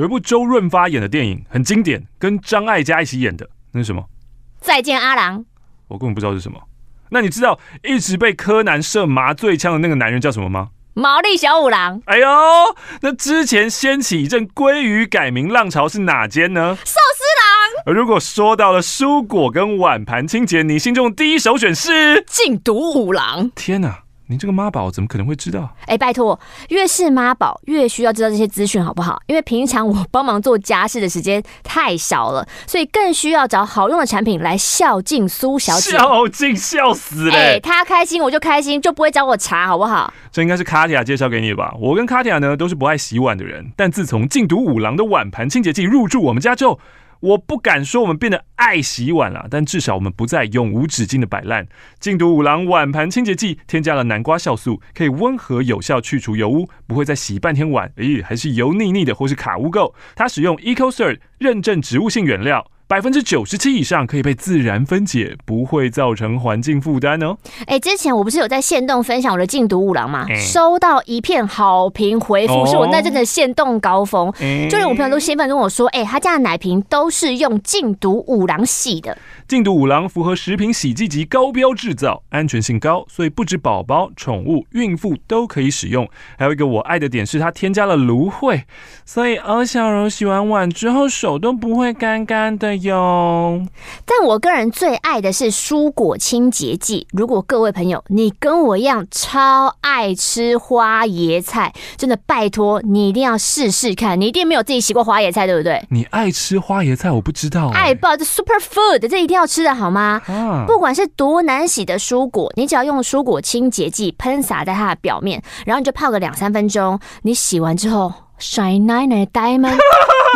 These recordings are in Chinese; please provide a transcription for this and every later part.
有一部周润发演的电影很经典，跟张艾嘉一起演的，那是什么？再见阿郎。我根本不知道是什么。那你知道一直被柯南射麻醉枪的那个男人叫什么吗？毛利小五郎。哎呦，那之前掀起一阵鲑鱼改名浪潮是哪间呢？寿司郎。而如果说到了蔬果跟碗盘清洁，你心中第一首选是禁毒五郎。天哪！你这个妈宝怎么可能会知道？哎，拜托，越是妈宝越需要知道这些资讯，好不好？因为平常我帮忙做家事的时间太少了，所以更需要找好用的产品来孝敬苏小姐。孝敬笑死了！哎，她开心我就开心，就不会找我茬，好不好？这应该是卡蒂亚介绍给你的吧？我跟卡蒂亚呢都是不爱洗碗的人，但自从禁毒五郎的碗盘清洁剂入住我们家之后。我不敢说我们变得爱洗碗了，但至少我们不再永无止境的摆烂。禁毒五郎碗盘清洁剂添加了南瓜酵素，可以温和有效去除油污，不会再洗半天碗，诶，还是油腻腻的或是卡污垢。它使用 EcoCert 认证植物性原料。百分之九十七以上可以被自然分解，不会造成环境负担哦。哎，之前我不是有在线动分享我的禁毒五郎吗？收到一片好评回复，是我那阵的线动高峰。就连我朋友都兴奋跟我说，哎，他家的奶瓶都是用禁毒五郎洗的。禁毒五郎符合食品洗剂级高标制造，安全性高，所以不止宝宝、宠物、孕妇都可以使用。还有一个我爱的点是，它添加了芦荟，所以欧小柔洗完碗之后手都不会干干的哟。但我个人最爱的是蔬果清洁剂。如果各位朋友你跟我一样超爱吃花椰菜，真的拜托你一定要试试看。你一定没有自己洗过花椰菜，对不对？你爱吃花椰菜，我不知道、欸。爱爆这 super food，这一定要。要吃的好吗？不管是多难洗的蔬果，你只要用蔬果清洁剂喷洒在它的表面，然后你就泡个两三分钟。你洗完之后，shine like diamond，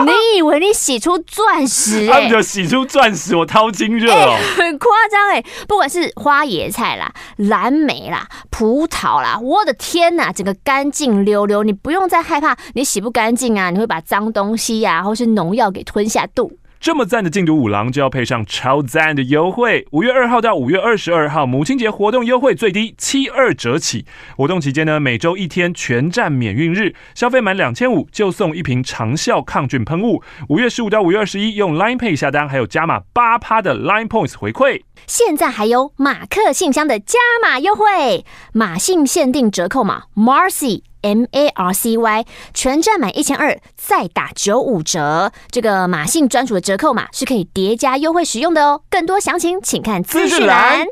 你以为你洗出钻石、欸？他洗出钻石，我掏金热哦，欸、很夸张哎！不管是花椰菜啦、蓝莓啦、葡萄啦，我的天呐，整个干净溜溜，你不用再害怕你洗不干净啊，你会把脏东西呀、啊，或是农药给吞下肚。这么赞的禁毒五郎就要配上超赞的优惠，五月二号到五月二十二号母亲节活动优惠最低七二折起。活动期间呢，每周一天全站免运日，消费满两千五就送一瓶长效抗菌喷雾。五月十五到五月二十一用 Line Pay 下单，还有加码八趴的 Line Points 回馈。现在还有马克信箱的加码优惠，马信限定折扣码 Marcy。M A R C Y，全站满一千二再打九五折，这个马信专属的折扣码是可以叠加优惠使用的哦。更多详情请看资讯栏。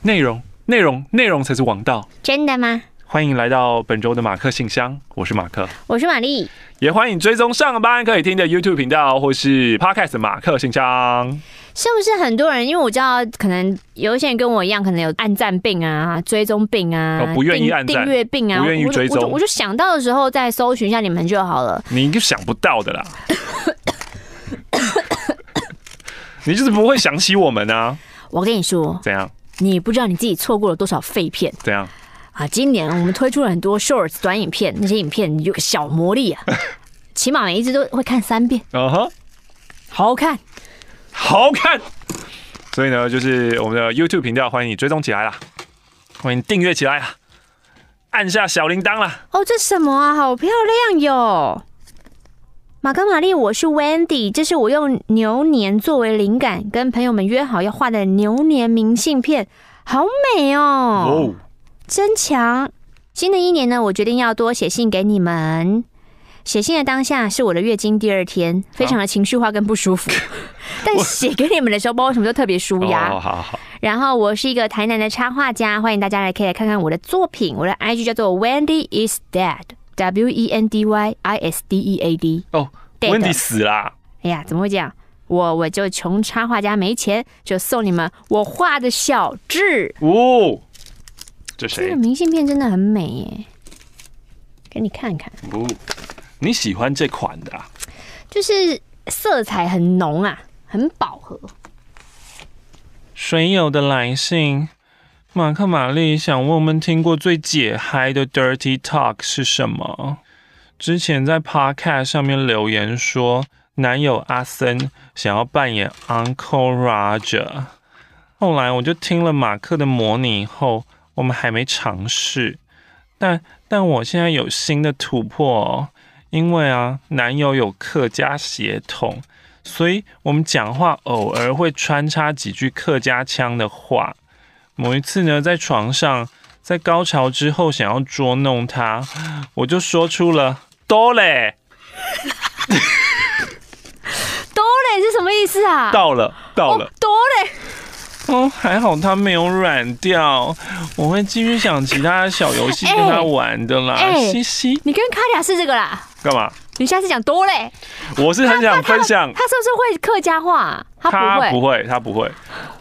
内容，内容，内容才是王道。真的吗？欢迎来到本周的马克信箱，我是马克，我是玛丽，也欢迎追踪上班可以听的 YouTube 频道或是 Podcast 马克信箱。是不是很多人？因为我知道，可能有一些人跟我一样，可能有按赞病啊、追踪病啊、哦、不愿意按赞、订阅病啊，不愿意追踪。我就想到的时候再搜寻一下你们就好了。你就想不到的啦，你就是不会想起我们啊。我跟你说，怎样？你不知道你自己错过了多少废片？怎样？啊，今年我们推出了很多 shorts 短影片，那些影片有个小魔力啊，起码每一只都会看三遍。嗯哼，好好看。好看，所以呢，就是我们的 YouTube 频道，欢迎你追踪起来啦，欢迎订阅起来啊，按下小铃铛啦。哦，这什么啊？好漂亮哟！马格玛丽，我是 Wendy，这是我用牛年作为灵感，跟朋友们约好要画的牛年明信片，好美哦！哦，真强！新的一年呢，我决定要多写信给你们。写信的当下是我的月经第二天，非常的情绪化跟不舒服。但写给你们的时候，不知道为什么就特别舒压。好好好。然后我是一个台南的插画家，欢迎大家来可以来看看我的作品。我的 IG 叫做 Wendy is dead，W E N D Y I S D E A D。哦，Wendy 死啦！哎呀，怎么会这样？我我就穷插画家没钱，就送你们我画的小志。哦，这谁？这个明信片真的很美耶，给你看看。哦，你喜欢这款的啊？就是。色彩很浓啊，很饱和。水友的来信，马克玛丽想问我们听过最解嗨的 dirty talk 是什么？之前在 podcast 上面留言说，男友阿森想要扮演 Uncle Roger。后来我就听了马克的模拟后，我们还没尝试。但但我现在有新的突破哦，因为啊，男友有客家血统，所以我们讲话偶尔会穿插几句客家腔的话。某一次呢，在床上，在高潮之后想要捉弄他，我就说出了“多嘞”，“ 多嘞”是什么意思啊？到了，到了，多嘞。哦，还好他没有软掉，我会继续想其他小游戏跟他玩的啦。嘻嘻、欸，你跟卡雅是这个啦？干嘛？你下次讲多嘞？我是很想分享。他，是不是会客家话？他不会，他不会，他不会。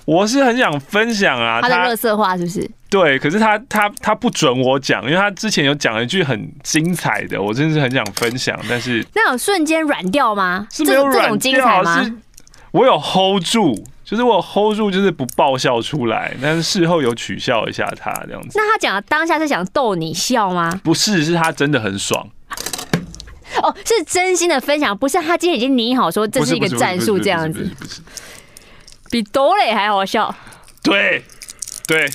我是很想分享啊，他的乐色话是不是？对，可是他他他不准我讲，因为他之前有讲了一句很精彩的，我真的是很想分享，但是那有瞬间软掉吗？是没有软掉，这种精彩吗？是我有 hold 住。就是我 hold 住，就是不爆笑出来，但是事后有取笑一下他这样子。那他讲的当下是想逗你笑吗？不是，是他真的很爽。哦，是真心的分享，不是他今天已经拟好说这是一个战术这样子。比多磊还好笑。对对。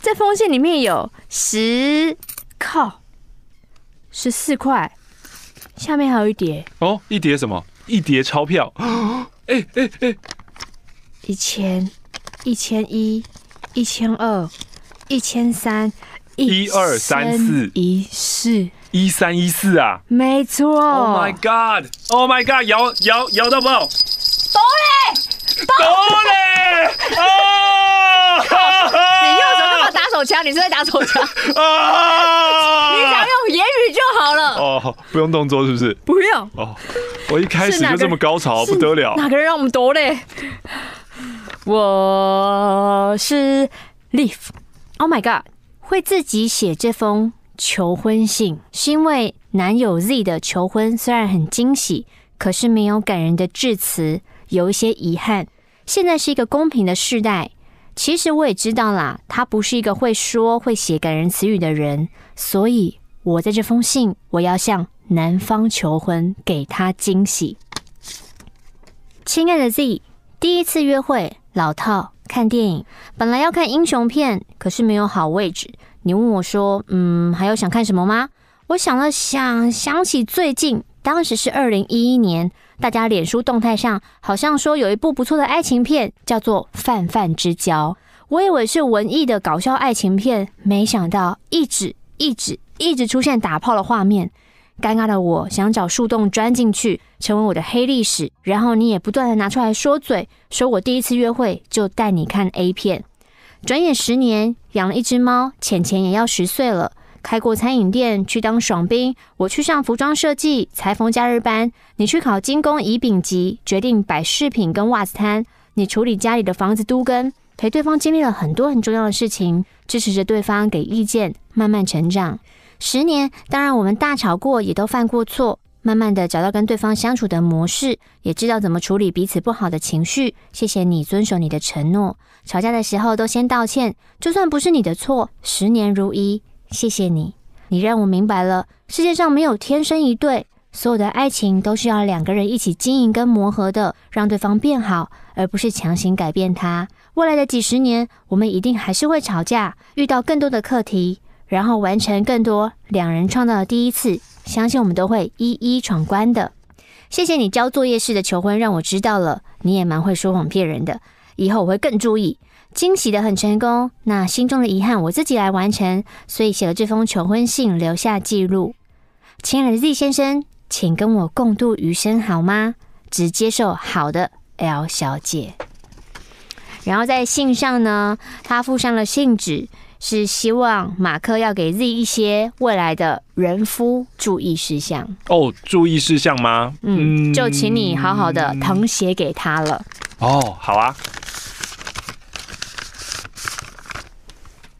这封信里面有十靠十四块，下面还有一叠。哦，一叠什么？一叠钞票。哎哎哎！一千，一千一，一千二，一千三，一二三四，一四，一三一四啊！没错。Oh my god! Oh my god! 摇摇摇到爆！多嘞，多嘞！啊！你右手干嘛打手枪？你是在打手枪？啊！你只要用言语就好了。哦，不用动作是不是？不用。哦，我一开始就这么高潮，不得了。哪个人让我们多嘞？我是 Leaf。Oh my God！会自己写这封求婚信，是因为男友 Z 的求婚虽然很惊喜，可是没有感人的致辞，有一些遗憾。现在是一个公平的世代，其实我也知道啦，他不是一个会说会写感人词语的人，所以我在这封信，我要向男方求婚，给他惊喜。亲爱的 Z，第一次约会。老套，看电影，本来要看英雄片，可是没有好位置。你问我说：“嗯，还有想看什么吗？”我想了想，想起最近，当时是二零一一年，大家脸书动态上好像说有一部不错的爱情片，叫做《泛泛之交》。我以为是文艺的搞笑爱情片，没想到一直一直一直出现打炮的画面。尴尬的我想找树洞钻进去，成为我的黑历史。然后你也不断的拿出来说嘴，说我第一次约会就带你看 A 片。转眼十年，养了一只猫，浅浅也要十岁了。开过餐饮店，去当爽兵，我去上服装设计，裁缝假日班。你去考金工乙丙级，决定摆饰品跟袜子摊。你处理家里的房子都跟，陪对方经历了很多很重要的事情，支持着对方给意见，慢慢成长。十年，当然我们大吵过，也都犯过错，慢慢的找到跟对方相处的模式，也知道怎么处理彼此不好的情绪。谢谢你遵守你的承诺，吵架的时候都先道歉，就算不是你的错，十年如一。谢谢你，你让我明白了，世界上没有天生一对，所有的爱情都是要两个人一起经营跟磨合的，让对方变好，而不是强行改变他。未来的几十年，我们一定还是会吵架，遇到更多的课题。然后完成更多两人创造的第一次，相信我们都会一一闯关的。谢谢你交作业式的求婚，让我知道了你也蛮会说谎骗人的，以后我会更注意。惊喜的很成功，那心中的遗憾我自己来完成，所以写了这封求婚信留下记录。亲爱的 Z 先生，请跟我共度余生好吗？只接受好的 L 小姐。然后在信上呢，他附上了信纸。是希望马克要给 Z 一些未来的人夫注意事项哦，注意事项吗？嗯，就请你好好的誊写给他了。哦，好啊。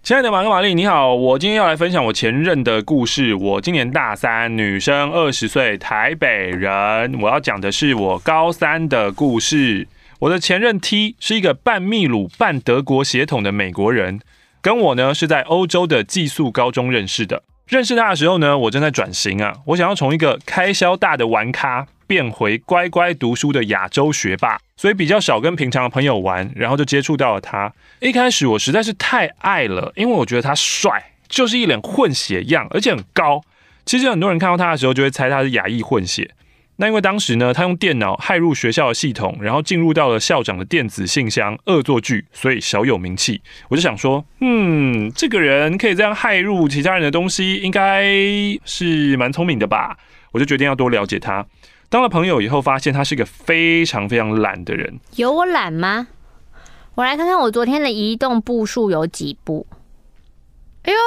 亲爱的马克、玛丽，你好，我今天要来分享我前任的故事。我今年大三，女生，二十岁，台北人。我要讲的是我高三的故事。我的前任 T 是一个半秘鲁、半德国血统的美国人。跟我呢是在欧洲的寄宿高中认识的。认识他的时候呢，我正在转型啊，我想要从一个开销大的玩咖变回乖乖读书的亚洲学霸，所以比较少跟平常的朋友玩，然后就接触到了他。一开始我实在是太爱了，因为我觉得他帅，就是一脸混血样，而且很高。其实很多人看到他的时候，就会猜他是亚裔混血。那因为当时呢，他用电脑骇入学校的系统，然后进入到了校长的电子信箱，恶作剧，所以小有名气。我就想说，嗯，这个人可以这样骇入其他人的东西，应该是蛮聪明的吧？我就决定要多了解他。当了朋友以后，发现他是一个非常非常懒的人。有我懒吗？我来看看我昨天的移动步数有几步。哎呦，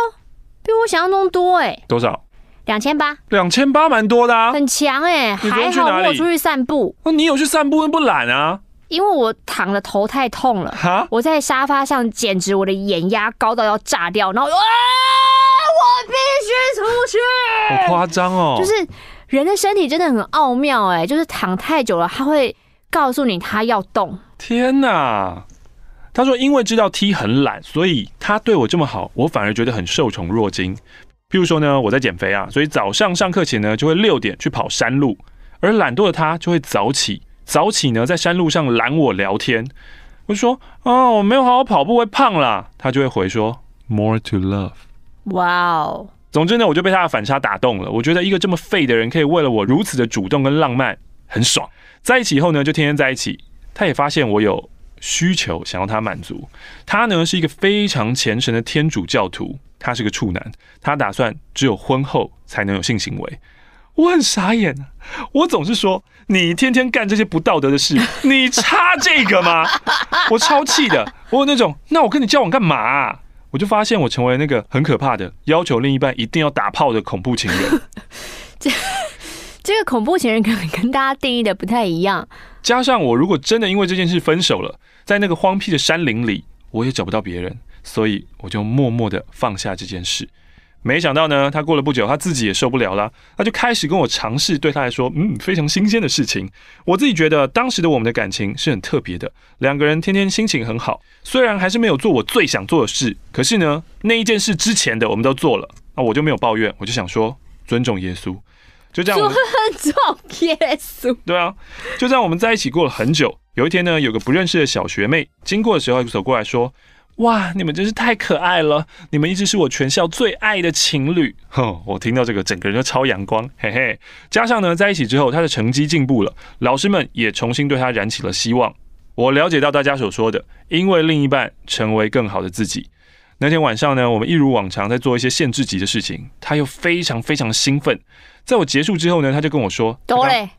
比我想象中多哎！多少？两千八。两千八蛮多的啊，很强哎！还好我出去散步。哦，你有去散步，不懒啊？因为我躺的头太痛了。哈？我在沙发上，简直我的眼压高到要炸掉，然后啊，我必须出去。好夸张哦！就是人的身体真的很奥妙哎，就是躺太久了，他会告诉你他要动。天哪！他说：“因为知道 T 很懒，所以他对我这么好，我反而觉得很受宠若惊。譬如说呢，我在减肥啊，所以早上上课前呢，就会六点去跑山路，而懒惰的他就会早起，早起呢在山路上拦我聊天。我就说：哦，我没有好好跑步会胖啦。他就会回说：More to love。哇哦！总之呢，我就被他的反差打动了。我觉得一个这么废的人可以为了我如此的主动跟浪漫，很爽。在一起以后呢，就天天在一起。他也发现我有。”需求想要他满足，他呢是一个非常虔诚的天主教徒，他是个处男，他打算只有婚后才能有性行为。我很傻眼，我总是说你天天干这些不道德的事，你差这个吗？我超气的，我有那种，那我跟你交往干嘛啊？我就发现我成为那个很可怕的要求另一半一定要打炮的恐怖情人。这这个恐怖情人可能跟大家定义的不太一样。加上我如果真的因为这件事分手了，在那个荒僻的山林里，我也找不到别人，所以我就默默的放下这件事。没想到呢，他过了不久，他自己也受不了了，他就开始跟我尝试对他来说，嗯，非常新鲜的事情。我自己觉得当时的我们的感情是很特别的，两个人天天心情很好。虽然还是没有做我最想做的事，可是呢，那一件事之前的我们都做了，那我就没有抱怨，我就想说尊重耶稣。就这样，尊重耶稣。对啊，就这样，我们在一起过了很久。有一天呢，有个不认识的小学妹经过的时候，走过来说：“哇，你们真是太可爱了！你们一直是我全校最爱的情侣。”哼，我听到这个，整个人都超阳光，嘿嘿。加上呢，在一起之后，她的成绩进步了，老师们也重新对她燃起了希望。我了解到大家所说的，因为另一半成为更好的自己。那天晚上呢，我们一如往常在做一些限制级的事情，她又非常非常兴奋。在我结束之后呢，她就跟我说：“多嘞，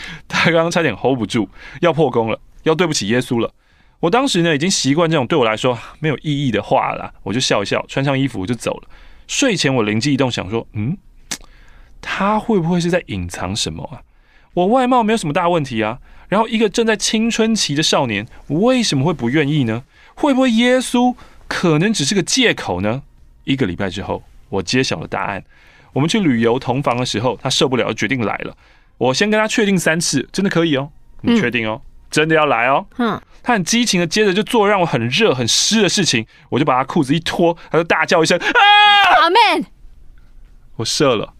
他刚刚差点 hold 不住，要破功了，要对不起耶稣了。”我当时呢已经习惯这种对我来说没有意义的话了，我就笑一笑，穿上衣服我就走了。睡前我灵机一动，想说：“嗯，他会不会是在隐藏什么啊？我外貌没有什么大问题啊，然后一个正在青春期的少年，为什么会不愿意呢？会不会耶稣可能只是个借口呢？”一个礼拜之后，我揭晓了答案。我们去旅游同房的时候，他受不了，决定来了。我先跟他确定三次，真的可以哦，你确定哦，嗯、真的要来哦。嗯，他很激情的，接着就做让我很热很湿的事情，我就把他裤子一脱，他就大叫一声啊！阿门！我射了，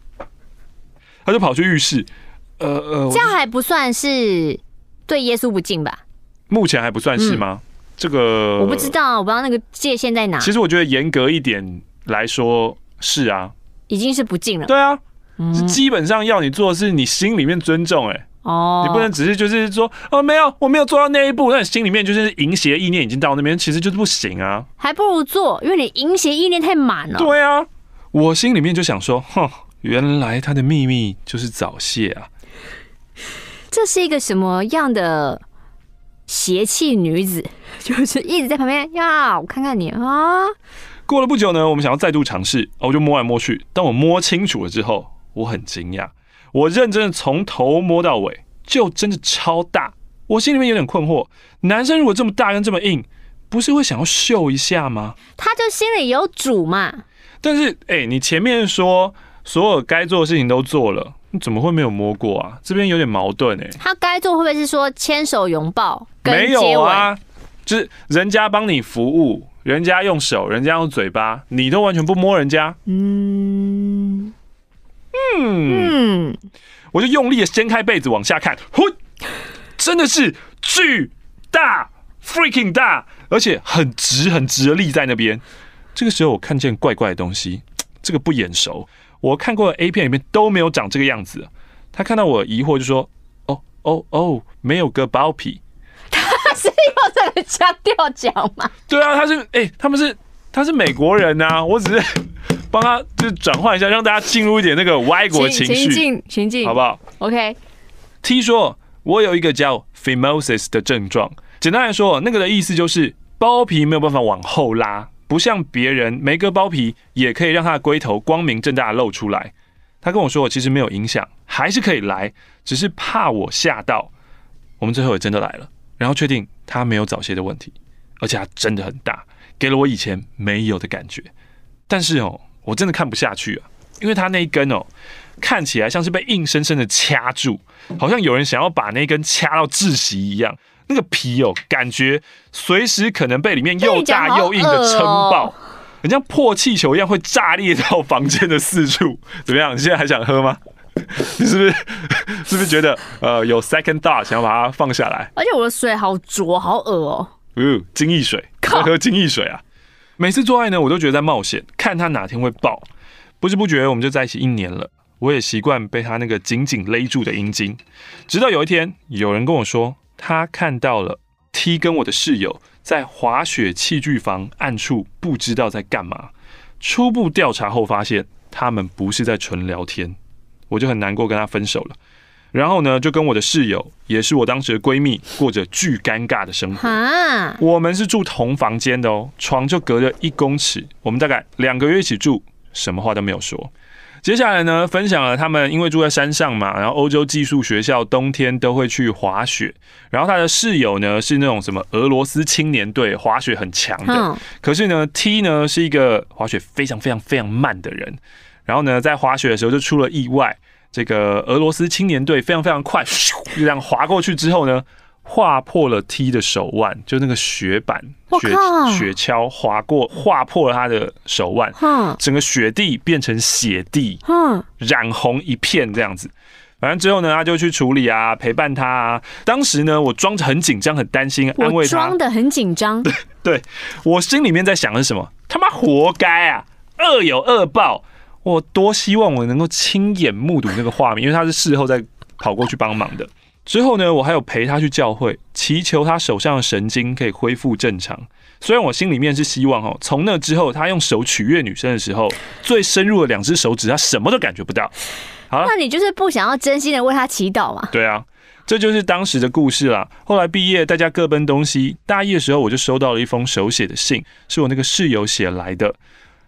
他就跑去浴室。呃呃，这样还不算是对耶稣不敬吧？目前还不算是吗？嗯、这个我不知道，我不知道那个界限在哪。其实我觉得严格一点来说是啊。已经是不敬了。对啊，是基本上要你做的是你心里面尊重，哎，哦，你不能只是就是说，哦，没有，我没有做到那一步，那你心里面就是淫邪意念已经到那边，其实就是不行啊。还不如做，因为你淫邪意念太满了。对啊，我心里面就想说，哼，原来他的秘密就是早泄啊。这是一个什么样的邪气女子？就是一直在旁边呀，我看看你啊。过了不久呢，我们想要再度尝试，我就摸来摸去。当我摸清楚了之后，我很惊讶。我认真的从头摸到尾，就真的超大。我心里面有点困惑：男生如果这么大跟这么硬，不是会想要秀一下吗？他就心里有主嘛。但是，哎、欸，你前面说所有该做的事情都做了，你怎么会没有摸过啊？这边有点矛盾哎、欸。他该做会不会是说牵手拥抱？没有啊，就是人家帮你服务。人家用手，人家用嘴巴，你都完全不摸人家。嗯嗯嗯，我就用力的掀开被子往下看，呼，真的是巨大，freaking 大，而且很直很直的立在那边。这个时候我看见怪怪的东西，这个不眼熟，我看过的 A 片里面都没有长这个样子。他看到我疑惑就说：“哦哦哦，没有个包皮。”他是要这个腔调讲吗？对啊，他是哎、欸，他们是他是美国人呐、啊，我只是帮他就是转换一下，让大家进入一点那个外国情绪，情境情境，好不好？OK。听说：“我有一个叫 phimosis 的症状，简单来说，那个的意思就是包皮没有办法往后拉，不像别人没割包皮也可以让他的龟头光明正大的露出来。”他跟我说：“我其实没有影响，还是可以来，只是怕我吓到。”我们最后也真的来了，然后确定他没有早泄的问题，而且他真的很大，给了我以前没有的感觉。但是哦，我真的看不下去啊，因为它那一根哦，看起来像是被硬生生的掐住，好像有人想要把那根掐到窒息一样。那个皮哦，感觉随时可能被里面又大又硬的撑爆。很像破气球一样会炸裂到房间的四处，怎么样？你现在还想喝吗？你是不是是不是觉得呃有 second thought 想要把它放下来？而且我的水好浊，好恶哦。嗯，精益水，快喝精益水啊！每次做爱呢，我都觉得在冒险，看他哪天会爆。不知不觉我们就在一起一年了，我也习惯被他那个紧紧勒住的阴茎。直到有一天，有人跟我说，他看到了 T 跟我的室友。在滑雪器具房暗处不知道在干嘛。初步调查后发现，他们不是在纯聊天，我就很难过跟他分手了。然后呢，就跟我的室友，也是我当时的闺蜜，过着巨尴尬的生活。我们是住同房间的哦，床就隔着一公尺。我们大概两个月一起住，什么话都没有说。接下来呢，分享了他们因为住在山上嘛，然后欧洲寄宿学校冬天都会去滑雪，然后他的室友呢是那种什么俄罗斯青年队，滑雪很强的，可是呢 T 呢是一个滑雪非常非常非常慢的人，然后呢在滑雪的时候就出了意外，这个俄罗斯青年队非常非常快，咻，就这样滑过去之后呢。划破了 T 的手腕，就那个雪板、雪雪橇划过，划破了他的手腕，整个雪地变成血地，染红一片这样子。反正之后呢，他就去处理啊，陪伴他啊。当时呢，我装着很紧张、很担心，安慰他，装的很紧张。对，对我心里面在想的是什么？他妈活该啊，恶有恶报。我多希望我能够亲眼目睹那个画面，因为他是事后再跑过去帮忙的。之后呢，我还有陪他去教会，祈求他手上的神经可以恢复正常。虽然我心里面是希望哦，从那之后他用手取悦女生的时候，最深入的两只手指，他什么都感觉不到。好，那你就是不想要真心的为他祈祷嘛？对啊，这就是当时的故事啦。后来毕业，大家各奔东西。大一的时候，我就收到了一封手写的信，是我那个室友写来的。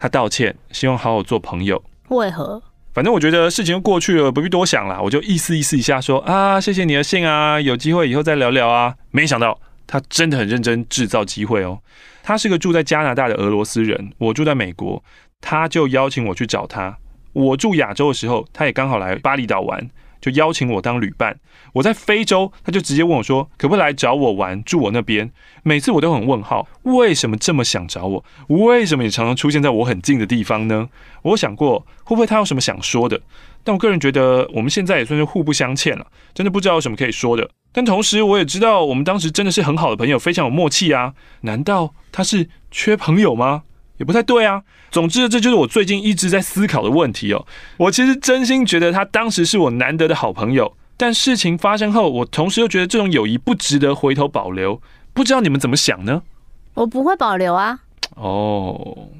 他道歉，希望好好做朋友。为何？反正我觉得事情就过去了，不必多想了。我就意思意思一下说啊，谢谢你的信啊，有机会以后再聊聊啊。没想到他真的很认真制造机会哦。他是个住在加拿大的俄罗斯人，我住在美国，他就邀请我去找他。我住亚洲的时候，他也刚好来巴厘岛玩。就邀请我当旅伴。我在非洲，他就直接问我说：“可不可以来找我玩，住我那边？”每次我都很问号，为什么这么想找我？为什么也常常出现在我很近的地方呢？我想过会不会他有什么想说的，但我个人觉得我们现在也算是互不相欠了，真的不知道有什么可以说的。但同时我也知道，我们当时真的是很好的朋友，非常有默契啊。难道他是缺朋友吗？也不太对啊。总之，这就是我最近一直在思考的问题哦。我其实真心觉得他当时是我难得的好朋友，但事情发生后，我同时又觉得这种友谊不值得回头保留。不知道你们怎么想呢？我不会保留啊。哦，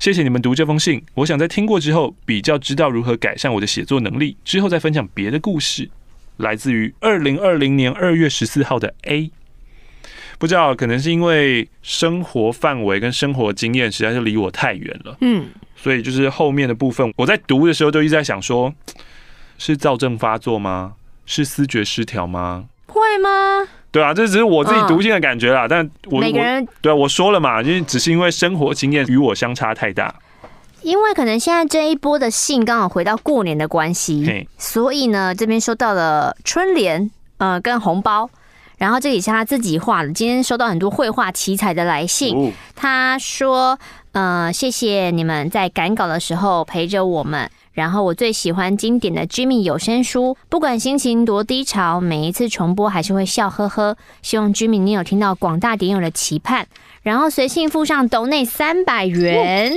谢谢你们读这封信。我想在听过之后，比较知道如何改善我的写作能力，之后再分享别的故事。来自于二零二零年二月十四号的 A。不知道，可能是因为生活范围跟生活经验实在是离我太远了，嗯，所以就是后面的部分，我在读的时候就一直在想说，是躁症发作吗？是思觉失调吗？会吗？对啊，这只是我自己读信的感觉啦。哦、但我每个人对啊，我说了嘛，因为只是因为生活经验与我相差太大。因为可能现在这一波的信刚好回到过年的关系，所以呢，这边收到了春联，呃，跟红包。然后这里是他自己画的。今天收到很多绘画奇才的来信，他说：“呃，谢谢你们在赶稿的时候陪着我们，然后我最喜欢经典的 Jimmy 有声书，不管心情多低潮，每一次重播还是会笑呵呵。希望 Jimmy 你有听到广大点友的期盼，然后随信附上斗内三百元。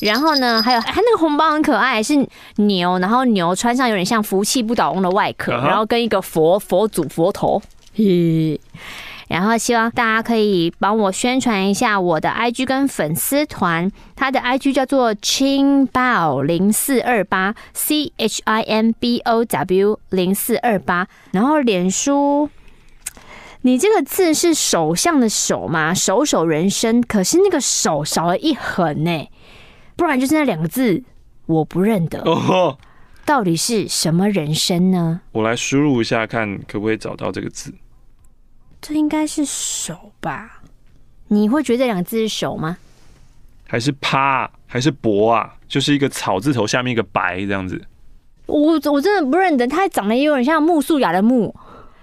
然后呢，还有他那个红包很可爱，是牛，然后牛穿上有点像福气不倒翁的外壳，然后跟一个佛佛祖佛头，嘿。然后希望大家可以帮我宣传一下我的 IG 跟粉丝团，他的 IG 叫做 chinbow 零四二八 c h i n b o w 零四二八，然后脸书，你这个字是首相的首吗？首首人生，可是那个首少了一横呢，不然就是那两个字我不认得哦，到底是什么人生呢？我来输入一下，看可不可以找到这个字。这应该是手吧？你会觉得这两个字是手吗？还是趴？还是博啊？就是一个草字头下面一个白这样子。我我真的不认得，它长得也有点像木素雅的木，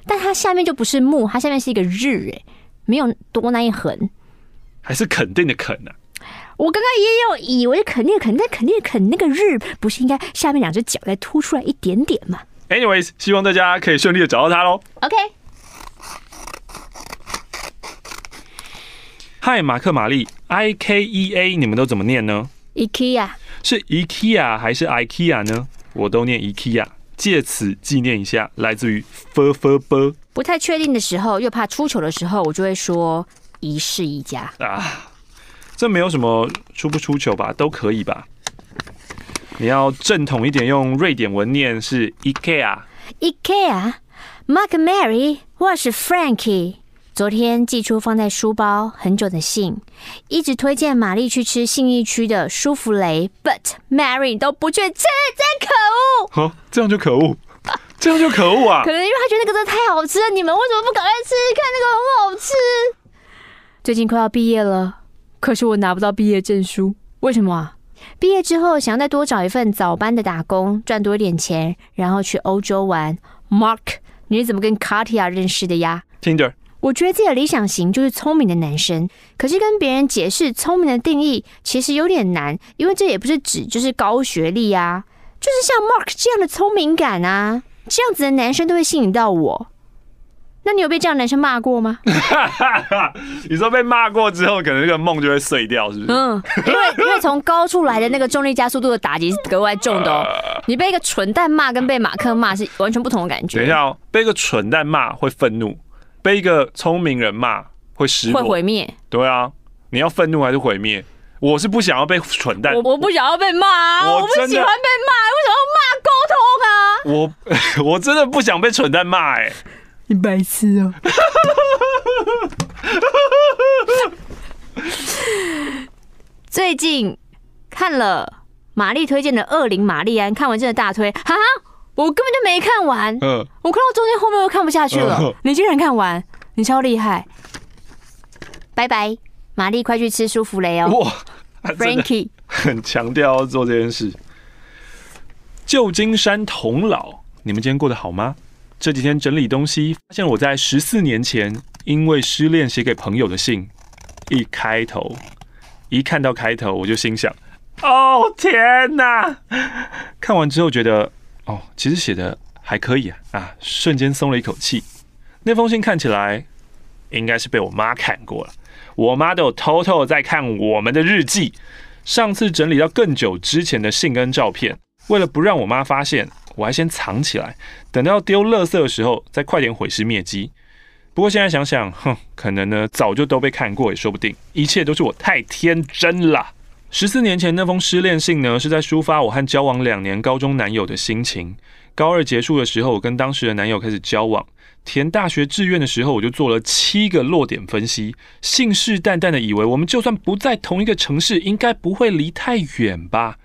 但它下面就不是木，它下面是一个日，哎，没有多那一横。还是肯定的肯呢、啊？我刚刚也有以为肯定肯，但肯定肯那个日不是应该下面两只脚再凸出来一点点吗？Anyways，希望大家可以顺利的找到它喽。OK。嗨，马克玛丽，I K E A，你们都怎么念呢？IKEA 是 IKEA 还是 IKEA 呢？我都念 IKEA，借此纪念一下，来自于 F F B。不太确定的时候，又怕出糗的时候，我就会说一室一家啊。这没有什么出不出糗吧，都可以吧。你要正统一点，用瑞典文念是 IKEA。IKEA，Mark Mary，我是 Frankie。昨天寄出放在书包很久的信，一直推荐玛丽去吃信义区的舒芙蕾，But Mary 都不去吃，真可恶！好、哦，这样就可恶，这样就可恶啊！可能因为他觉得那个真的太好吃了，你们为什么不赶快吃？看那个很好吃。最近快要毕业了，可是我拿不到毕业证书，为什么啊？毕业之后想要再多找一份早班的打工，赚多一点钱，然后去欧洲玩。Mark，你是怎么跟 Katia 认识的呀？Tinder。我觉得自己的理想型就是聪明的男生，可是跟别人解释聪明的定义其实有点难，因为这也不是指就是高学历啊，就是像 Mark 这样的聪明感啊，这样子的男生都会吸引到我。那你有被这样的男生骂过吗？你说被骂过之后，可能那个梦就会碎掉，是不是？嗯，因为因为从高处来的那个重力加速度的打击是格外重的哦。你被一个蠢蛋骂，跟被马克骂是完全不同的感觉。等一下哦，被一个蠢蛋骂会愤怒。被一个聪明人骂会失会毁灭。对啊，你要愤怒还是毁灭？我是不想要被蠢蛋，我我不想要被骂啊，我，我不喜欢被骂，为什么要骂沟通啊？我 我真的不想被蠢蛋骂，哎，你白痴哦。最近看了玛丽推荐的《恶灵玛丽安》，看完真的大推，哈哈。我根本就没看完，嗯，我看到中间后面又看不下去了。你竟然看完，你超厉害！拜拜，玛丽，快去吃舒芙蕾哦。哇，Frankie 很强调要做这件事。旧金山童姥，你们今天过得好吗？这几天整理东西，发现我在十四年前因为失恋写给朋友的信，一开头，一看到开头我就心想：哦天哪！看完之后觉得。哦，其实写的还可以啊啊！瞬间松了一口气。那封信看起来应该是被我妈看过了，我妈都有偷偷在看我们的日记。上次整理到更久之前的信跟照片，为了不让我妈发现，我还先藏起来，等到丢垃圾的时候再快点毁尸灭迹。不过现在想想，哼，可能呢早就都被看过也说不定。一切都是我太天真了。十四年前那封失恋信呢，是在抒发我和交往两年高中男友的心情。高二结束的时候，我跟当时的男友开始交往。填大学志愿的时候，我就做了七个落点分析，信誓旦旦的以为我们就算不在同一个城市，应该不会离太远吧。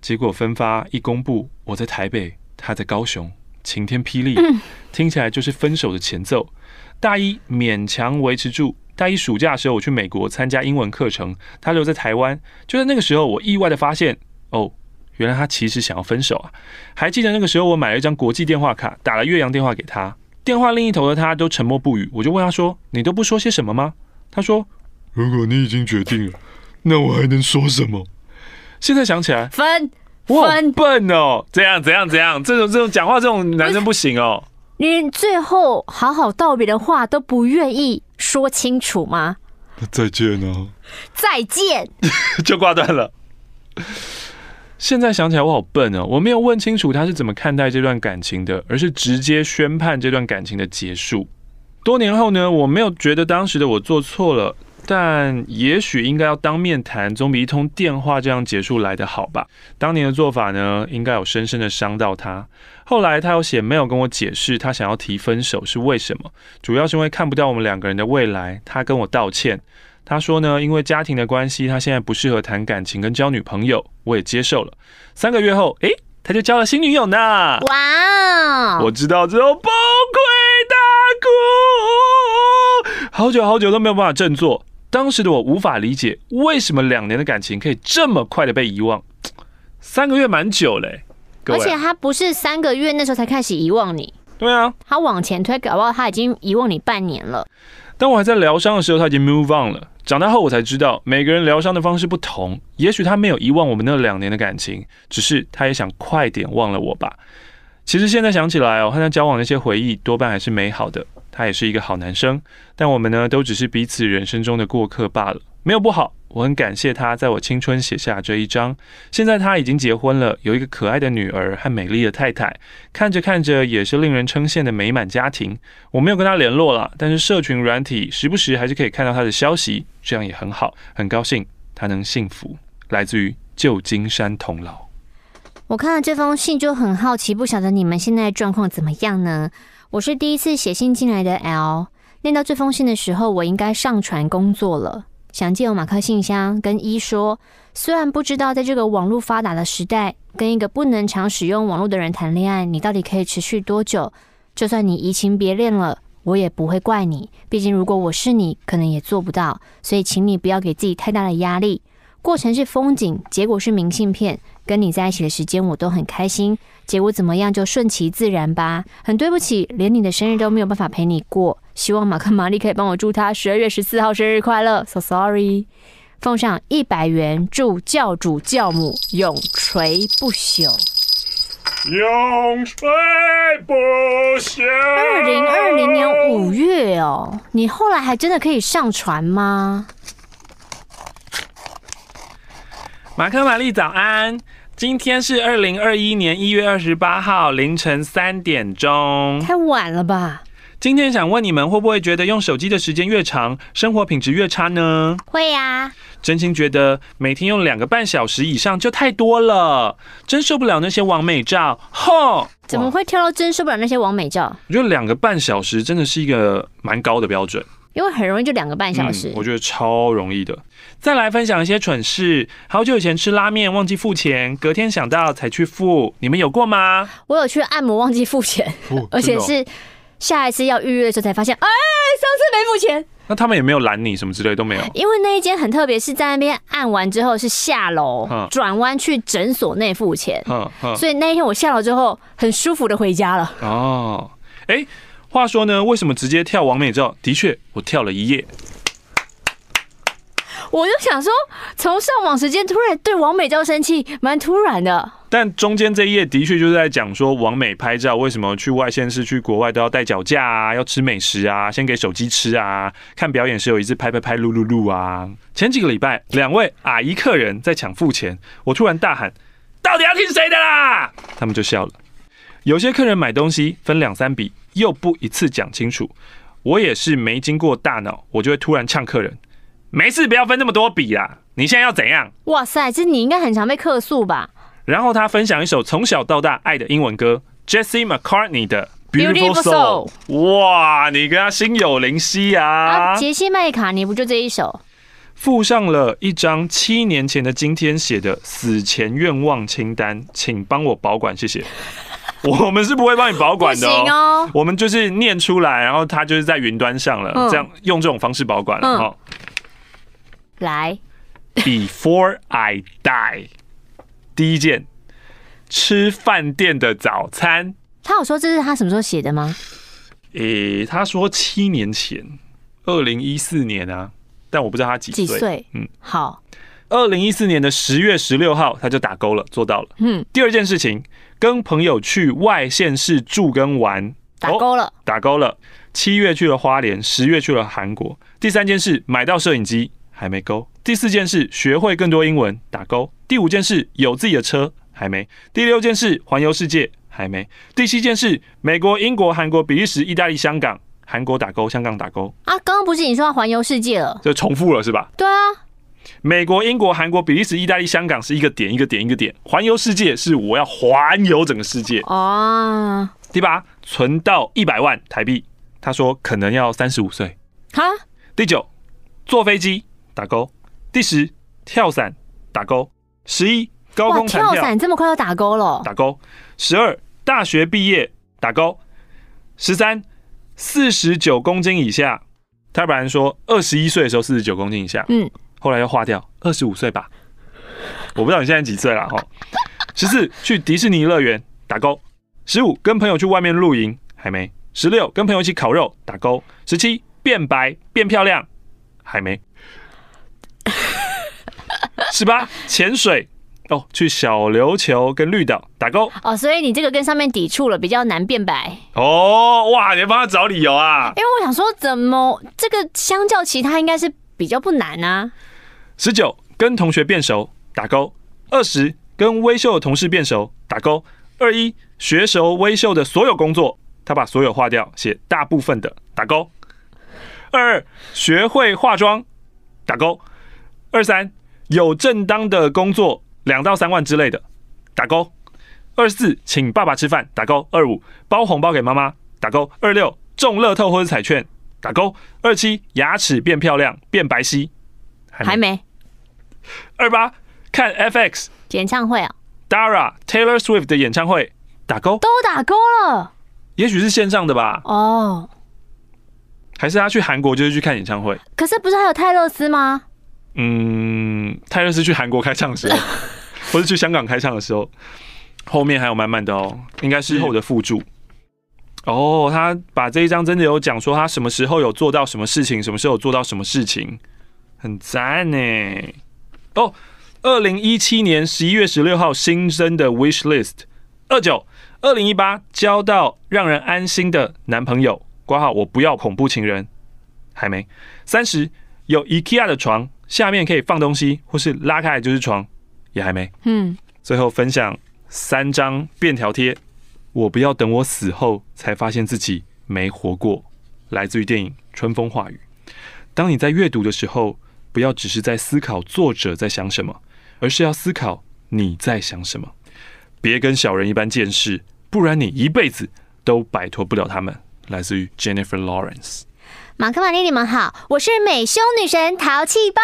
结果分发一公布，我在台北，他在高雄，晴天霹雳，听起来就是分手的前奏。大一勉强维持住。大一暑假的时候，我去美国参加英文课程，他留在台湾。就在那个时候，我意外的发现，哦，原来他其实想要分手啊！还记得那个时候，我买了一张国际电话卡，打了岳阳电话给他。电话另一头的他都沉默不语。我就问他说：“你都不说些什么吗？”他说：“如果你已经决定了，那我还能说什么？”现在想起来，分我分笨哦，怎样怎样怎样，这种这种讲话这种男生不行哦。连最后好好道别的话都不愿意说清楚吗？再见哦，再见，就挂断了。现在想起来我好笨哦，我没有问清楚他是怎么看待这段感情的，而是直接宣判这段感情的结束。多年后呢，我没有觉得当时的我做错了。但也许应该要当面谈，总比一通电话这样结束来的好吧。当年的做法呢，应该有深深的伤到他。后来他有写 mail 跟我解释，他想要提分手是为什么，主要是因为看不到我们两个人的未来。他跟我道歉，他说呢，因为家庭的关系，他现在不适合谈感情跟交女朋友。我也接受了。三个月后，诶，他就交了新女友呢。哇！我知道之后崩溃大哭，好久好久都没有办法振作。当时的我无法理解，为什么两年的感情可以这么快的被遗忘？三个月蛮久嘞，而且他不是三个月那时候才开始遗忘你。对啊，他往前推，搞不好他已经遗忘你半年了。当我还在疗伤的时候，他已经 move on 了。长大后我才知道，每个人疗伤的方式不同。也许他没有遗忘我们那两年的感情，只是他也想快点忘了我吧。其实现在想起来哦，和他交往那些回忆多半还是美好的。他也是一个好男生，但我们呢，都只是彼此人生中的过客罢了，没有不好。我很感谢他在我青春写下这一章。现在他已经结婚了，有一个可爱的女儿和美丽的太太，看着看着也是令人称羡的美满家庭。我没有跟他联络了，但是社群软体时不时还是可以看到他的消息，这样也很好，很高兴他能幸福。来自于旧金山童姥。我看了这封信就很好奇，不晓得你们现在状况怎么样呢？我是第一次写信进来的 L，念到这封信的时候，我应该上船工作了。想借由马克信箱跟一说，虽然不知道在这个网络发达的时代，跟一个不能常使用网络的人谈恋爱，你到底可以持续多久？就算你移情别恋了，我也不会怪你。毕竟如果我是你，可能也做不到。所以请你不要给自己太大的压力。过程是风景，结果是明信片。跟你在一起的时间我都很开心，结果怎么样就顺其自然吧。很对不起，连你的生日都没有办法陪你过。希望马克玛丽可以帮我祝他十二月十四号生日快乐。So sorry，奉上一百元，祝教主教母永垂不朽。永垂不朽。二零二零年五月哦，你后来还真的可以上船吗？马克玛丽早安，今天是二零二一年一月二十八号凌晨三点钟，太晚了吧？今天想问你们，会不会觉得用手机的时间越长，生活品质越差呢？会呀，真心觉得每天用两个半小时以上就太多了，真受不了那些完美照。吼，怎么会跳到真受不了那些完美照？我觉得两个半小时真的是一个蛮高的标准。因为很容易就两个半小时，嗯，我觉得超容易的。再来分享一些蠢事，好久以前吃拉面忘记付钱，隔天想到才去付，你们有过吗？我有去按摩忘记付钱，哦，而且是下一次要预约的时候才发现，哎，上次没付钱。那他们也没有拦你什么之类都没有，因为那一间很特别，是在那边按完之后是下楼转弯去诊所内付钱，所以那一天我下楼之后很舒服的回家了。哦，哎，欸。话说呢，为什么直接跳王美照？的确，我跳了一夜。我就想说，从上网时间突然对王美照生气，蛮突然的。但中间这一页的确就是在讲说，王美拍照为什么去外县市、去国外都要带脚架啊，要吃美食啊，先给手机吃啊，看表演时有一次拍拍拍，录录录啊。前几个礼拜，两位阿姨客人在抢付钱，我突然大喊：“到底要听谁的啦？”他们就笑了。有些客人买东西分两三笔。又不一次讲清楚，我也是没经过大脑，我就会突然呛客人：“没事，不要分那么多笔啦！你现在要怎样？”哇塞，这你应该很常被客诉吧？然后他分享一首从小到大爱的英文歌，Jesse McCartney 的《Beautiful Soul》。哇，你跟他心有灵犀啊！啊，杰西麦卡尼不就这一首？附上了一张七年前的今天写的死前愿望清单，请帮我保管，谢谢。我们是不会帮你保管的哦，我们就是念出来，然后它就是在云端上了，这样用这种方式保管了哈。来，Before I die，第一件，吃饭店的早餐。他有说这是他什么时候写的吗？诶，他说七年前，二零一四年啊，但我不知道他几岁。几岁？嗯，好。二零一四年的十月十六号，他就打勾了，做到了。嗯，第二件事情，跟朋友去外县市住跟玩，打勾了，哦，打勾了。七月去了花莲，十月去了韩国。第三件事，买到摄影机，还没勾。第四件事，学会更多英文，打勾。第五件事，有自己的车，还没。第六件事，环游世界，还没。第七件事，美国、英国、韩国、比利时、意大利、香港。韩国打勾，香港打勾。啊，刚刚不是你说要环游世界了？就重复了是吧？对啊。美国、英国、韩国、比利时、意大利、香港是一个点一个点一个点，环游世界是我要环游整个世界哦。第八，存到一百万台币，他说可能要三十五岁。哈。第九，坐飞机打勾。第十，跳伞打勾。十一，高空弹跳。跳伞这么快要打勾了？打勾。十二，大学毕业打勾。十三，四十九公斤以下。他本来说二十一岁的时候四十九公斤以下。嗯。后来又划掉，二十五岁吧，我不知道你现在几岁了哈。十四去迪士尼乐园打勾，十五跟朋友去外面露营还没，十六跟朋友一起烤肉打勾，十七变白变漂亮还没，十八潜水哦，去小琉球跟绿岛打勾哦，所以你这个跟上面抵触了，比较难变白哦。哇，你帮他找理由啊？因为我想说，怎么这个相较其他应该是比较不难啊。十九跟同学变熟打勾，二十跟微秀的同事变熟打勾，二一学熟微秀的所有工作，他把所有划掉，写大部分的打勾，二二学会化妆打勾，二三有正当的工作两到三万之类的打勾，二四请爸爸吃饭打勾，二五包红包给妈妈打勾，二六中乐透或者彩券打勾，二七牙齿变漂亮变白皙还没。二八看 FX 演唱会啊，Dara Taylor Swift 的演唱会打勾，都打勾了，也许是线上的吧？哦，还是他去韩国就是去看演唱会？可是不是还有泰勒斯吗？嗯，泰勒斯去韩国开唱的时候，或是去香港开唱的时候，后面还有满满的哦，应该是后的附注。哦，他把这一张真的有讲说他什么时候有做到什么事情，什么时候有做到什么事情。很赞呢！哦，二零一七年十一月十六号新增的 wish list。二九，二零一八交到让人安心的男朋友，括号我不要恐怖情人，还没。三十，有 IKEA 的床，下面可以放东西，或是拉开来就是床，也还没。嗯。最后分享三张便条贴，我不要等我死后才发现自己没活过，来自于电影《春风化雨》。当你在阅读的时候。不要只是在思考作者在想什么，而是要思考你在想什么。别跟小人一般见识，不然你一辈子都摆脱不了他们。来自于 Jennifer Lawrence。马克、玛丽，你们好，我是美胸女神淘气包。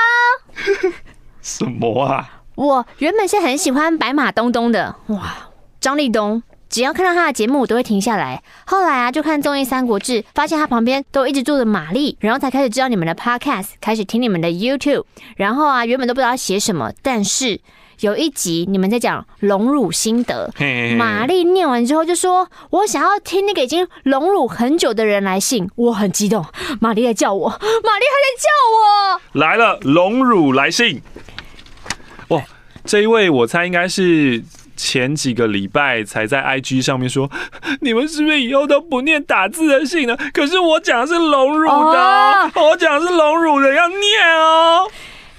什么啊？我原本是很喜欢白马东东的，哇，张立东。只要看到他的节目，我都会停下来。后来啊，就看综艺《三国志》，发现他旁边都一直坐着玛丽，然后才开始知道你们的 Podcast，开始听你们的 YouTube。然后啊，原本都不知道写什么，但是有一集你们在讲隆乳心得，玛丽念完之后就说：“我想要听那个已经隆乳很久的人来信。”我很激动，玛丽在叫我，玛丽还在叫我。来了，隆乳来信。哇，这一位我猜应该是。前几个礼拜才在 IG 上面说，你们是不是以后都不念打字的信呢？可是我讲的是隆乳的，哦，我讲的是隆乳的，要念哦。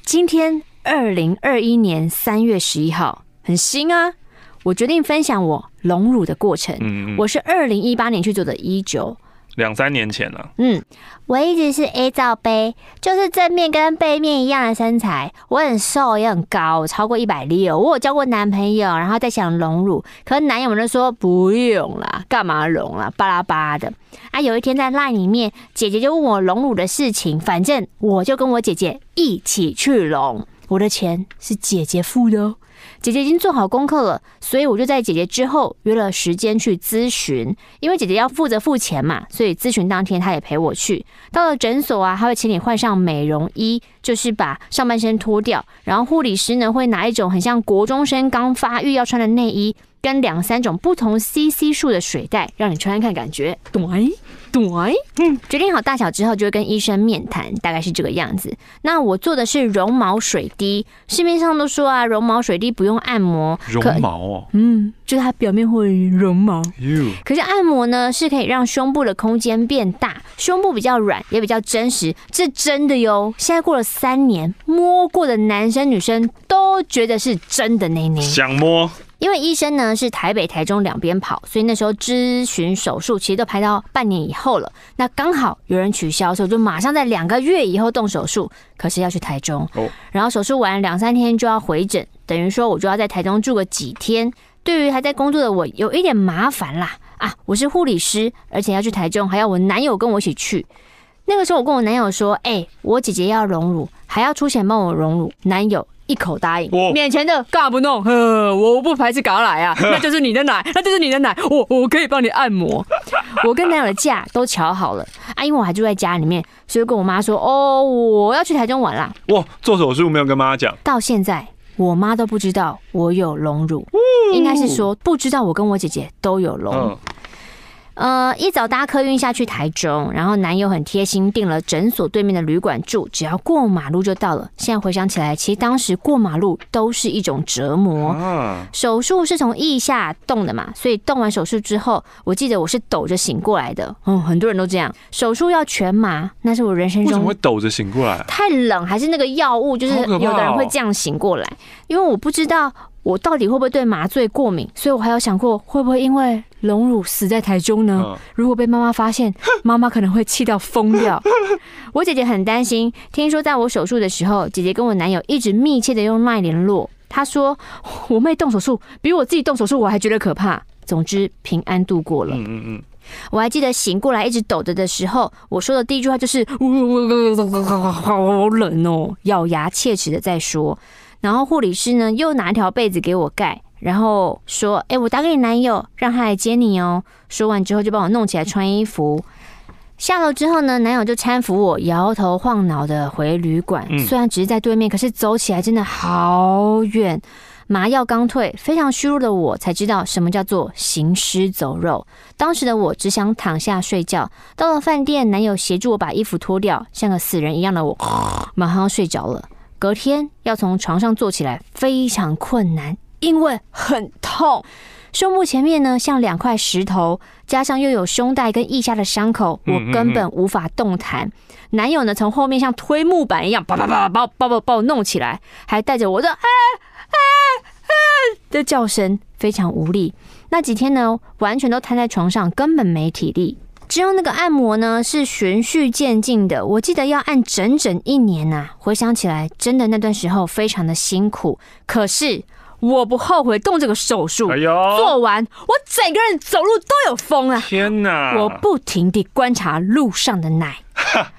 今天二零二一年三月十一号，很新啊！我决定分享我隆乳的过程。嗯，我是二零一八年去做的一九。两三年前了。嗯，我一直是 A 罩杯，就是正面跟背面一样的身材。我很瘦也很高，超过一百六。我有交过男朋友，然后在想隆乳，可是男友们都说不用啦，干嘛隆啦，巴拉巴拉的。啊，有一天在 LINE 里面，姐姐就问我隆乳的事情，反正我就跟我姐姐一起去隆，我的钱是姐姐付的哦。姐姐已经做好功课了，所以我就在姐姐之后约了时间去咨询。因为姐姐要负责付钱嘛，所以咨询当天她也陪我去。到了诊所啊，她会请你换上美容衣，就是把上半身脱掉，然后护理师呢会拿一种很像国中生刚发育要穿的内衣，跟两三种不同 CC 数的水袋，让你穿穿看感觉。对对，嗯，决定好大小之后，就会跟医生面谈，大概是这个样子。那我做的是绒毛水滴，市面上都说啊，绒毛水滴不用按摩，绒毛哦，嗯，就是它表面会绒毛。可是按摩呢，是可以让胸部的空间变大，胸部比较软，也比较真实，这真的哟。现在过了三年，摸过的男生女生都觉得是真的内内，想摸。因为医生呢是台北、台中两边跑，所以那时候咨询手术其实都排到半年以后了。那刚好有人取消，所以就马上在两个月以后动手术。可是要去台中，然后手术完两三天就要回诊，等于说我就要在台中住个几天。对于还在工作的我，有一点麻烦啦。啊，我是护理师，而且要去台中，还要我男友跟我一起去。那个时候我跟我男友说：“哎，我姐姐要荣乳，还要出钱帮我荣乳。”男友。一口答应，免钱的干嘛不弄？呵，我不排斥搞奶啊，那就是你的奶，那就是你的奶，我我可以帮你按摩。我跟男友的假都瞧好了啊，因为我还住在家里面，所以跟我妈说，哦，我要去台中玩啦。哇，做手术没有跟妈妈讲，到现在我妈都不知道我有隆乳，应该是说不知道我跟我姐姐都有隆。嗯呃，一早搭客运下去台中，然后男友很贴心订了诊所对面的旅馆住，只要过马路就到了。现在回想起来，其实当时过马路都是一种折磨。手术是从腋下动的嘛，所以动完手术之后，我记得我是抖着醒过来的。嗯，很多人都这样。手术要全麻，那是我人生中为什么会抖着醒过来？太冷还是那个药物？就是有的人会这样醒过来，因为我不知道。我到底会不会对麻醉过敏？所以我还有想过，会不会因为隆乳死在台中呢？如果被妈妈发现，妈妈可能会气到疯掉。我姐姐很担心，听说在我手术的时候，姐姐跟我男友一直密切的用 LINE 联络。她说我妹动手术比我自己动手术我还觉得可怕。总之平安度过了。嗯嗯嗯。我还记得醒过来一直抖着的时候，我说的第一句话就是 好冷哦，咬牙切齿的在说。然后护理师呢，又拿一条被子给我盖，然后说：“哎，我打给你男友，让他来接你哦。”说完之后，就帮我弄起来穿衣服。下楼之后呢，男友就搀扶我，摇头晃脑的回旅馆。虽然只是在对面，可是走起来真的好远。麻药刚退，非常虚弱的我才知道什么叫做行尸走肉。当时的我只想躺下睡觉。到了饭店，男友协助我把衣服脱掉，像个死人一样的我，马上要睡着了。隔天要从床上坐起来非常困难，因为很痛。胸部前面呢像两块石头，加上又有胸带跟腋下的伤口，我根本无法动弹。男友呢从后面像推木板一样，叭叭叭把我把我把我弄起来，还带着我的啊啊啊的叫声，非常无力。那几天呢完全都瘫在床上，根本没体力。只有那个按摩呢，是循序渐进的。我记得要按整整一年呐、啊。回想起来，真的那段时候非常的辛苦。可是我不后悔动这个手术。哎呦，做完我整个人走路都有风啊！天哪！我不停地观察路上的奶，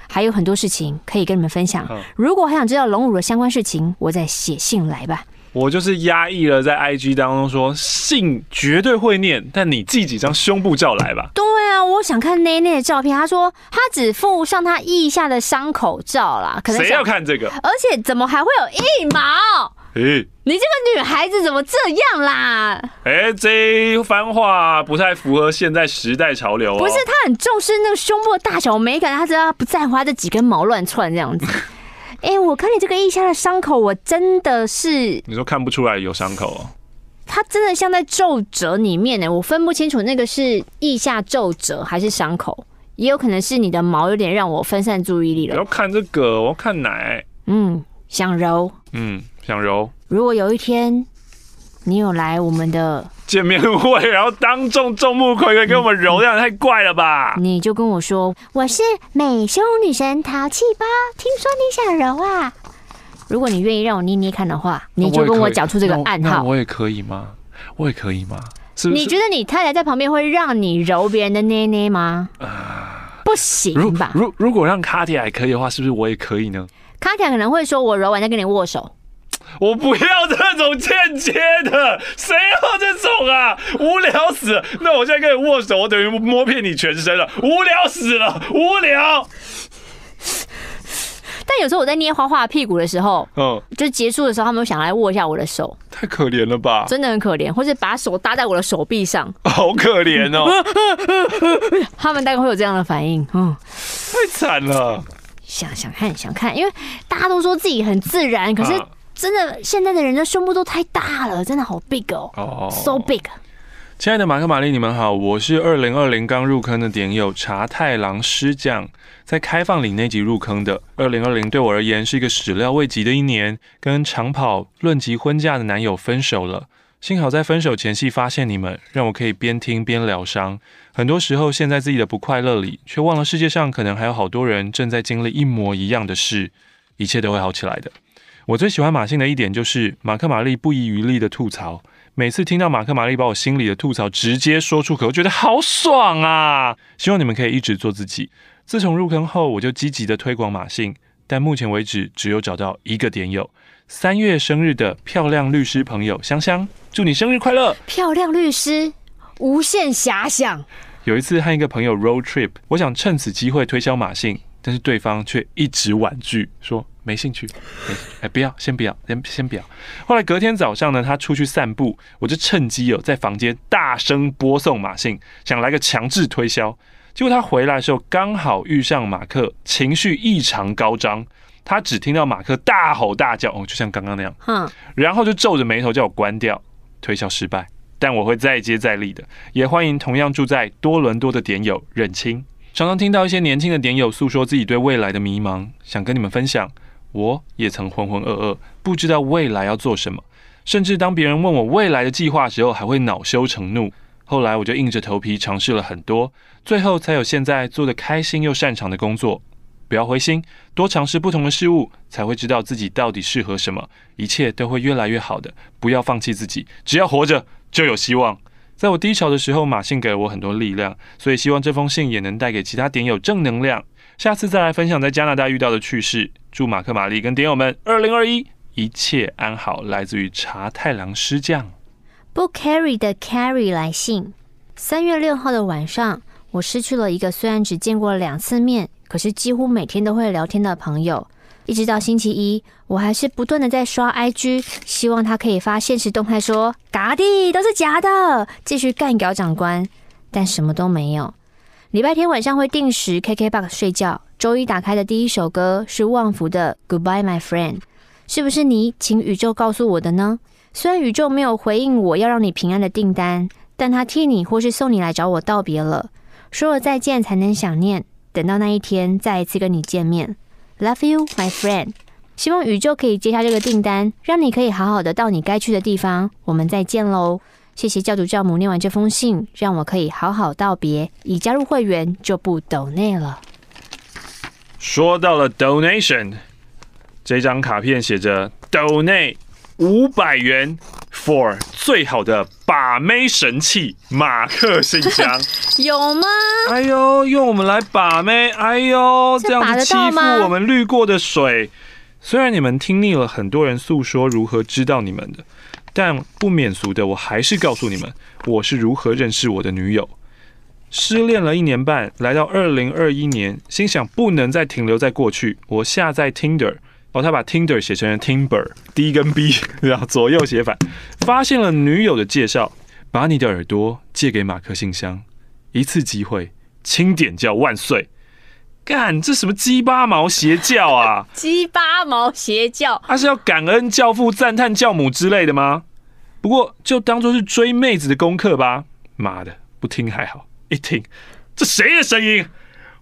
还有很多事情可以跟你们分享。如果还想知道隆乳的相关事情，我再写信来吧。我就是压抑了在 IG 当中说信绝对会念，但你寄几张胸部照来吧。对啊，我想看内内的照片。他说他只附上他腋下的伤口照啦，可能谁要看这个？而且怎么还会有一毛？诶、欸，你这个女孩子怎么这样啦？哎、欸，这番话不太符合现在时代潮流、哦。不是，他很重视那个胸部的大小美感，他知道他不在乎他这几根毛乱窜这样子。哎、欸，我看你这个腋下的伤口，我真的是你说看不出来有伤口哦？它真的像在皱褶里面呢，我分不清楚那个是腋下皱褶还是伤口，也有可能是你的毛有点让我分散注意力了。我要看这个，我要看奶。嗯，想揉。嗯，想揉。如果有一天你有来我们的。见面会，然后当众众目睽睽给我们揉，这样太怪了吧？你就跟我说，我是美胸女神淘气包，听说你想揉啊？如果你愿意让我捏捏看的话，你就跟我讲出这个暗号。我也可以吗？我也可以吗？是不是？你觉得你太太在旁边会让你揉别人的捏捏吗？啊、呃，不行吧？如如果让卡蒂亚可以的话，是不是我也可以呢？卡蒂亚可能会说，我揉完再跟你握手。我不要这种间接的，谁要这种啊？无聊死了！那我现在跟你握手，我等于摸遍你全身了，无聊死了，无聊。但有时候我在捏花花屁股的时候，嗯，就结束的时候，他们会想来握一下我的手，太可怜了吧？真的很可怜，或者把手搭在我的手臂上，好可怜哦。他们大概会有这样的反应，嗯，太惨了。想想看，想看，因为大家都说自己很自然，可是真的现在的人的胸部都太大了，真的好 big 哦，哦，so big。亲爱的马克玛丽，你们好，我是二零二零刚入坑的点友茶太郎师匠，在开放领那集入坑的。二零二零对我而言是一个始料未及的一年，跟长跑论及婚嫁的男友分手了。幸好在分手前夕发现你们，让我可以边听边疗伤。很多时候陷在自己的不快乐里，却忘了世界上可能还有好多人正在经历一模一样的事，一切都会好起来的。我最喜欢马信的一点就是马克玛丽不遗余力的吐槽。每次听到马克·玛丽把我心里的吐槽直接说出口，我觉得好爽啊！希望你们可以一直做自己。自从入坑后，我就积极的推广马信，但目前为止只有找到一个点友。三月生日的漂亮律师朋友香香，祝你生日快乐！漂亮律师，无限遐想。有一次和一个朋友 road trip，我想趁此机会推销马信，但是对方却一直婉拒，说。没兴趣，哎，不要，先不要，先先不要。后来隔天早上呢，他出去散步，我就趁机哦，在房间大声播送马信，想来个强制推销。结果他回来的时候，刚好遇上马克情绪异常高涨，他只听到马克大吼大叫，哦，就像刚刚那样，嗯，然后就皱着眉头叫我关掉，推销失败。但我会再接再厉的，也欢迎同样住在多伦多的点友认清。常常听到一些年轻的点友诉说自己对未来的迷茫，想跟你们分享。我也曾浑浑噩噩，不知道未来要做什么，甚至当别人问我未来的计划时候，还会恼羞成怒。后来我就硬着头皮尝试了很多，最后才有现在做得开心又擅长的工作。不要灰心，多尝试不同的事物，才会知道自己到底适合什么。一切都会越来越好的，不要放弃自己，只要活着就有希望。在我低潮的时候，马信给了我很多力量，所以希望这封信也能带给其他点友正能量。下次再来分享在加拿大遇到的趣事。祝马克、玛丽跟点友们二零二一一切安好。来自于茶太郎师匠。不 carry 的 carry 来信。三月六号的晚上，我失去了一个虽然只见过两次面，可是几乎每天都会聊天的朋友。一直到星期一，我还是不断的在刷 IG，希望他可以发现实动态说“嘎地都是假的”，继续干掉长官，但什么都没有。礼拜天晚上会定时 KKBOX 睡觉。周一打开的第一首歌是旺福的《Goodbye My Friend》，是不是你请宇宙告诉我的呢？虽然宇宙没有回应我要让你平安的订单，但他替你或是送你来找我道别了，说了再见才能想念，等到那一天再一次跟你见面。Love you, my friend。希望宇宙可以接下这个订单，让你可以好好的到你该去的地方。我们再见喽。谢谢教主教母念完这封信，让我可以好好道别。已加入会员就不抖内了。说到了 donation，这张卡片写着 donate 五百元 for 最好的把妹神器马克信箱，有吗？哎呦，用我们来把妹，哎呦，这样子欺负我们滤过的水。虽然你们听腻了很多人诉说如何知道你们的。但不免俗的，我还是告诉你们，我是如何认识我的女友。失恋了一年半，来到二零二一年，心想不能再停留在过去。我下载 Tinder，哦，他把 Tinder 写成了 Timber，D 跟 B，然后左右写反，发现了女友的介绍，把你的耳朵借给马克信箱，一次机会，轻点叫万岁。干，这什么鸡巴毛邪教啊？鸡巴毛邪教，他是要感恩教父、赞叹教母之类的吗？不过就当做是追妹子的功课吧。妈的，不听还好，一听，这谁的声音？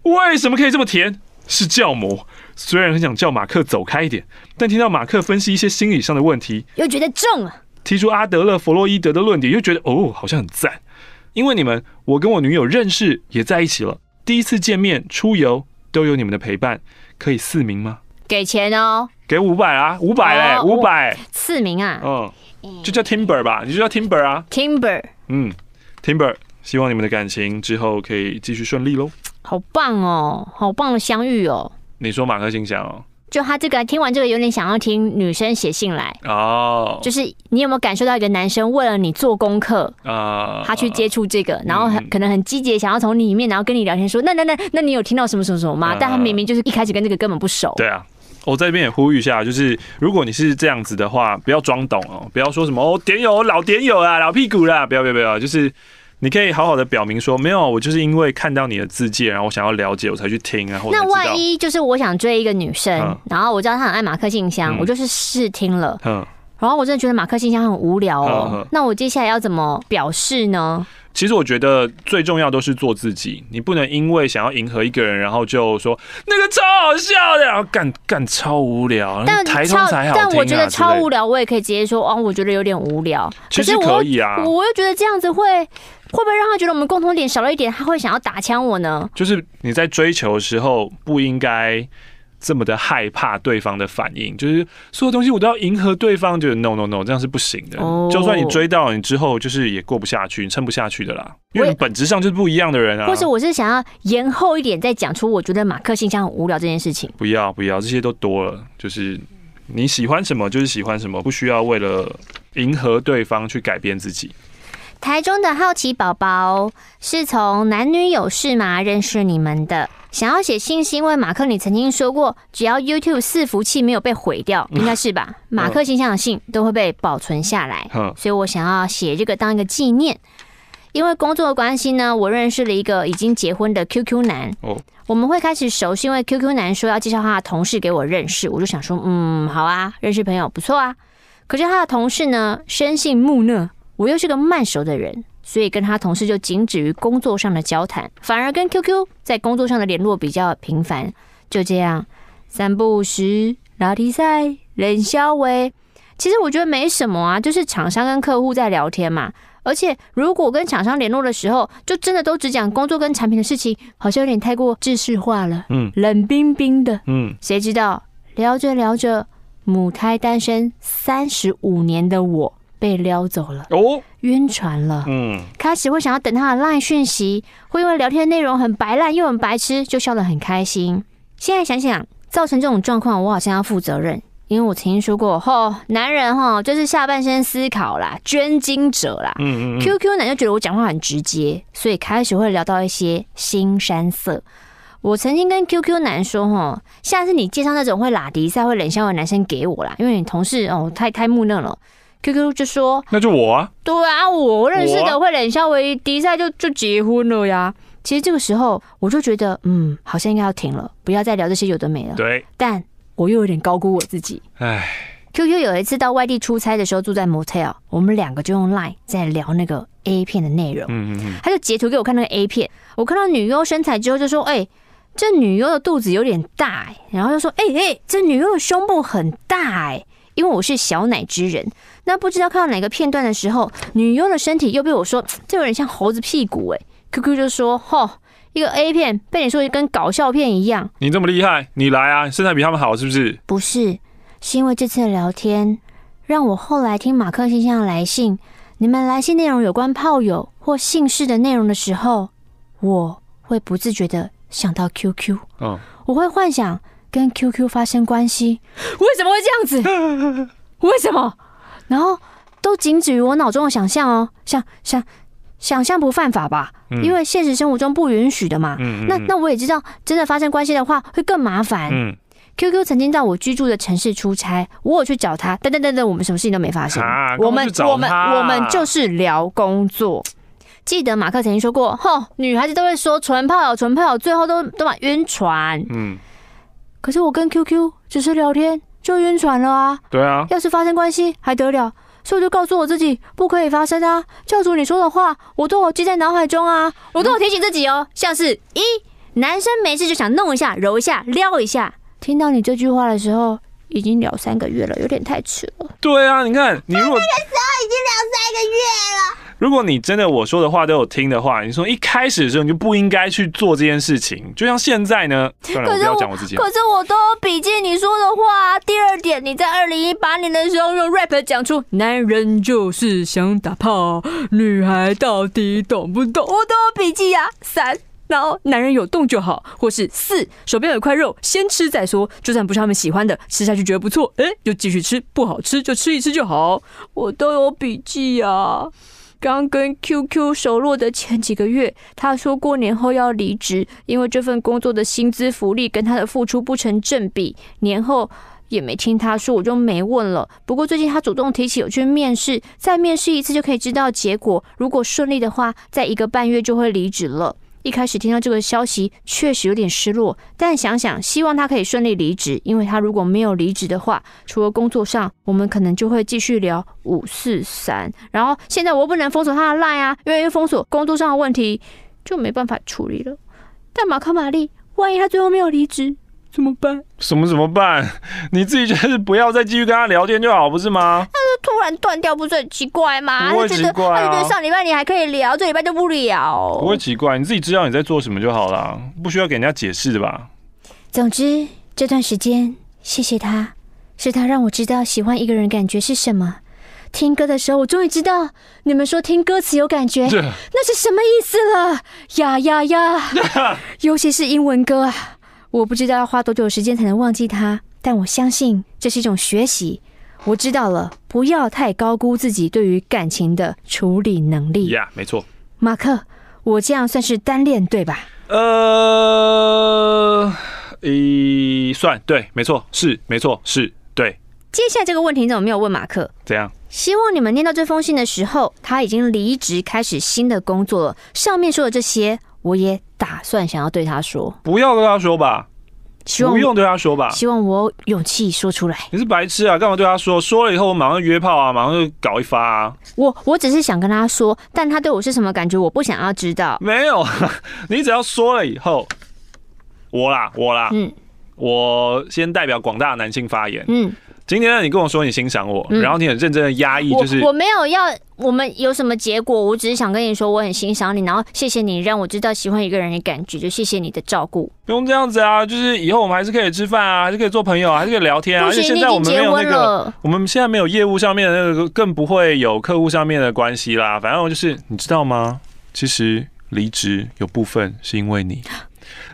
为什么可以这么甜？是教母。虽然很想叫马克走开一点，但听到马克分析一些心理上的问题，又觉得重了。提出阿德勒、弗洛伊德的论点，又觉得哦，好像很赞。因为你们，我跟我女友认识，也在一起了。第一次见面，出游。都有你们的陪伴，可以四名吗？给钱哦，给五百啊，五百嘞，五百。四名啊，嗯，就叫 Timber 吧，你就叫 Timber 啊，Timber，嗯，Timber，希望你们的感情之后可以继续顺利喽。好棒哦，好棒的相遇哦。你说马克心想哦。就他这个听完这个有点想要听女生写信来哦，oh. 就是你有没有感受到一个男生为了你做功课啊，uh. 他去接触这个，然后很可能很积极想要从里面然后跟你聊天说，那那那那你有听到什么什么什么吗？Uh. 但他明明就是一开始跟这个根本不熟。对啊，我在这边也呼吁一下，就是如果你是这样子的话，不要装懂哦，不要说什么哦，点友老点友啊，老屁股啦，不要不要不要，就是你可以好好的表明说，没有，我就是因为看到你的字迹，然后我想要了解，我才去听啊。那万一就是我想追一个女生，嗯、然后我知道她很爱马克信箱，嗯、我就是试听了，嗯，然后我真的觉得马克信箱很无聊哦，那我接下来要怎么表示呢？其实我觉得最重要都是做自己，你不能因为想要迎合一个人，然后就说那个超好笑的，然后干干超无聊。但台中才好啊，但我觉得超无聊，我也可以直接说哦，我觉得有点无聊。其实可以啊，我我又觉得这样子会会不会让他觉得我们共同点少了一点，他会想要打枪我呢？就是你在追求的时候不应该。这么的害怕对方的反应，就是所有东西我都要迎合对方，就是 no no no，这样是不行的。Oh. 就算你追到，你之后就是也过不下去，你撑不下去的啦。因为你本质上就是不一样的人啊。或是我是想要延后一点，再讲出我觉得马克信箱很无聊这件事情。不要不要，这些都多了。就是你喜欢什么就是喜欢什么，不需要为了迎合对方去改变自己。台中的好奇宝宝是从男女有事吗认识你们的？想要写信是因为马克，你曾经说过，只要 YouTube 伺服器没有被毁掉，应该是吧？马克信箱的信都会被保存下来，所以我想要写这个当一个纪念。因为工作的关系呢，我认识了一个已经结婚的 QQ 男。我们会开始熟悉，因为 QQ 男说要介绍他的同事给我认识，我就想说，嗯，好啊，认识朋友不错啊。可是他的同事呢，生性木讷。我又是个慢熟的人，所以跟他同事就仅止于工作上的交谈，反而跟 QQ 在工作上的联络比较频繁。就这样，三不五时拉迪赛、冷笑话，其实我觉得没什么啊，就是厂商跟客户在聊天嘛。而且如果跟厂商联络的时候，就真的都只讲工作跟产品的事情，好像有点太过制式化了，嗯，冷冰冰的，嗯，谁知道聊着聊着，母胎单身三十五年的我。被撩走了哦，晕船了。嗯，开始会想要等他的 LINE 讯息，会因为聊天内容很白烂又很白痴，就笑得很开心。现在想想，造成这种状况，我好像要负责任，因为我曾经说过，吼，男人吼就是下半身思考啦，捐精者啦。嗯嗯。QQ 男就觉得我讲话很直接，所以开始会聊到一些新山色。我曾经跟 QQ 男说，哈，下次你介绍那种会拉迪赛、会冷笑的男生给我啦，因为你同事哦太太木讷了。Q Q 就说：“那就我啊，对啊，我认识的会冷笑为迪赛就就结婚了呀。其实这个时候我就觉得，嗯，好像应该要停了，不要再聊这些有的没了。对，但我又有点高估我自己。唉，Q Q 有一次到外地出差的时候，住在 motel，我们两个就用 Line 在聊那个 A 片的内容。嗯嗯嗯，他就截图给我看那个 A 片，我看到女优身材之后就说：，哎，这女优的肚子有点大，哎，然后就说：，哎哎，这女优的胸部很大，哎。”因为我是小奶之人，那不知道看到哪个片段的时候，女优的身体又被我说这有点像猴子屁股哎，QQ 就说吼，一个 A 片被你说跟搞笑片一样，你这么厉害，你来啊，身材比他们好是不是？不是，是因为这次的聊天，让我后来听马克先生的来信，你们来信内容有关炮友或姓氏的内容的时候，我会不自觉的想到 QQ，嗯，我会幻想。跟 QQ 发生关系，为什么会这样子？为什么？然后都仅止于我脑中的想象哦，想想想象不犯法吧？嗯、因为现实生活中不允许的嘛。嗯嗯嗯，那那我也知道，真的发生关系的话会更麻烦。嗯、QQ 曾经到我居住的城市出差，我有去找他，等等等等，我们什么事情都没发生。啊、我们我们我们就是聊工作。记得马克曾经说过，吼，女孩子都会说纯炮友，纯炮友，最后都都嘛晕船。嗯。可是我跟 QQ 只是聊天就晕船了啊！对啊，要是发生关系还得了？所以我就告诉我自己不可以发生啊！教主你说的话我都有记在脑海中啊，我都有提醒自己哦。像是一男生没事就想弄一下、揉一下、撩一下，听到你这句话的时候，已经聊三个月了，有点太迟了。对啊，你看你如果那个时候已经聊三个月了。如果你真的我说的话都有听的话，你说一开始的时候你就不应该去做这件事情，就像现在呢。算了，我不要讲我自己。可是我都有笔记你说的话。第二点，你在二零一八年的时候用 rap 讲出“男人就是想打炮，女孩到底懂不懂”，我都有笔记啊。三，然后男人有动就好，或是四，手边有一块肉，先吃再说，就算不是他们喜欢的，吃下去觉得不错，哎，就继续吃，不好吃就吃一吃就好。我都有笔记啊。刚跟 QQ 熟络的前几个月，他说过年后要离职，因为这份工作的薪资福利跟他的付出不成正比。年后也没听他说，我就没问了。不过最近他主动提起有去面试，再面试一次就可以知道结果。如果顺利的话，在一个半月就会离职了。一开始听到这个消息，确实有点失落。但想想，希望他可以顺利离职，因为他如果没有离职的话，除了工作上，我们可能就会继续聊五四三。然后现在我不能封锁他的 line 啊，因为封锁工作上的问题就没办法处理了。但马克玛丽，万一他最后没有离职？怎么办？什么怎么办？你自己就是不要再继续跟他聊天就好，不是吗？他就突然断掉，不是很奇怪吗？不会奇怪啊。他觉得上礼拜你还可以聊，这礼拜就不聊。不会奇怪，你自己知道你在做什么就好了，不需要给人家解释的吧？总之这段时间，谢谢他，是他让我知道喜欢一个人感觉是什么。听歌的时候，我终于知道你们说听歌词有感觉，那是什么意思了？呀呀呀！尤其是英文歌啊。我不知道要花多久时间才能忘记他，但我相信这是一种学习。我知道了，不要太高估自己对于感情的处理能力。呀，yeah, 没错。马克，我这样算是单恋对吧？呃，一算对，没错，是没错，是对。接下来这个问题你怎么没有问马克？怎样？希望你们念到这封信的时候，他已经离职，开始新的工作了。上面说的这些。我也打算想要对他说，不要跟他说吧，希望不用对他说吧，希望我有勇气说出来。你是白痴啊？干嘛对他说？说了以后我马上约炮啊，马上就搞一发啊！我我只是想跟他说，但他对我是什么感觉，我不想要知道。没有，你只要说了以后，我啦，我啦，嗯，我先代表广大男性发言，嗯。今天呢，你跟我说你欣赏我，嗯、然后你很认真的压抑，就是我，我没有要我们有什么结果，我只是想跟你说我很欣赏你，然后谢谢你让我知道喜欢一个人的感觉，就谢谢你的照顾。不用这样子啊，就是以后我们还是可以吃饭啊，还是可以做朋友，还是可以聊天啊。而且现在我们没有那个，我们现在没有业务上面的那个，更不会有客户上面的关系啦。反正我就是你知道吗？其实离职有部分是因为你。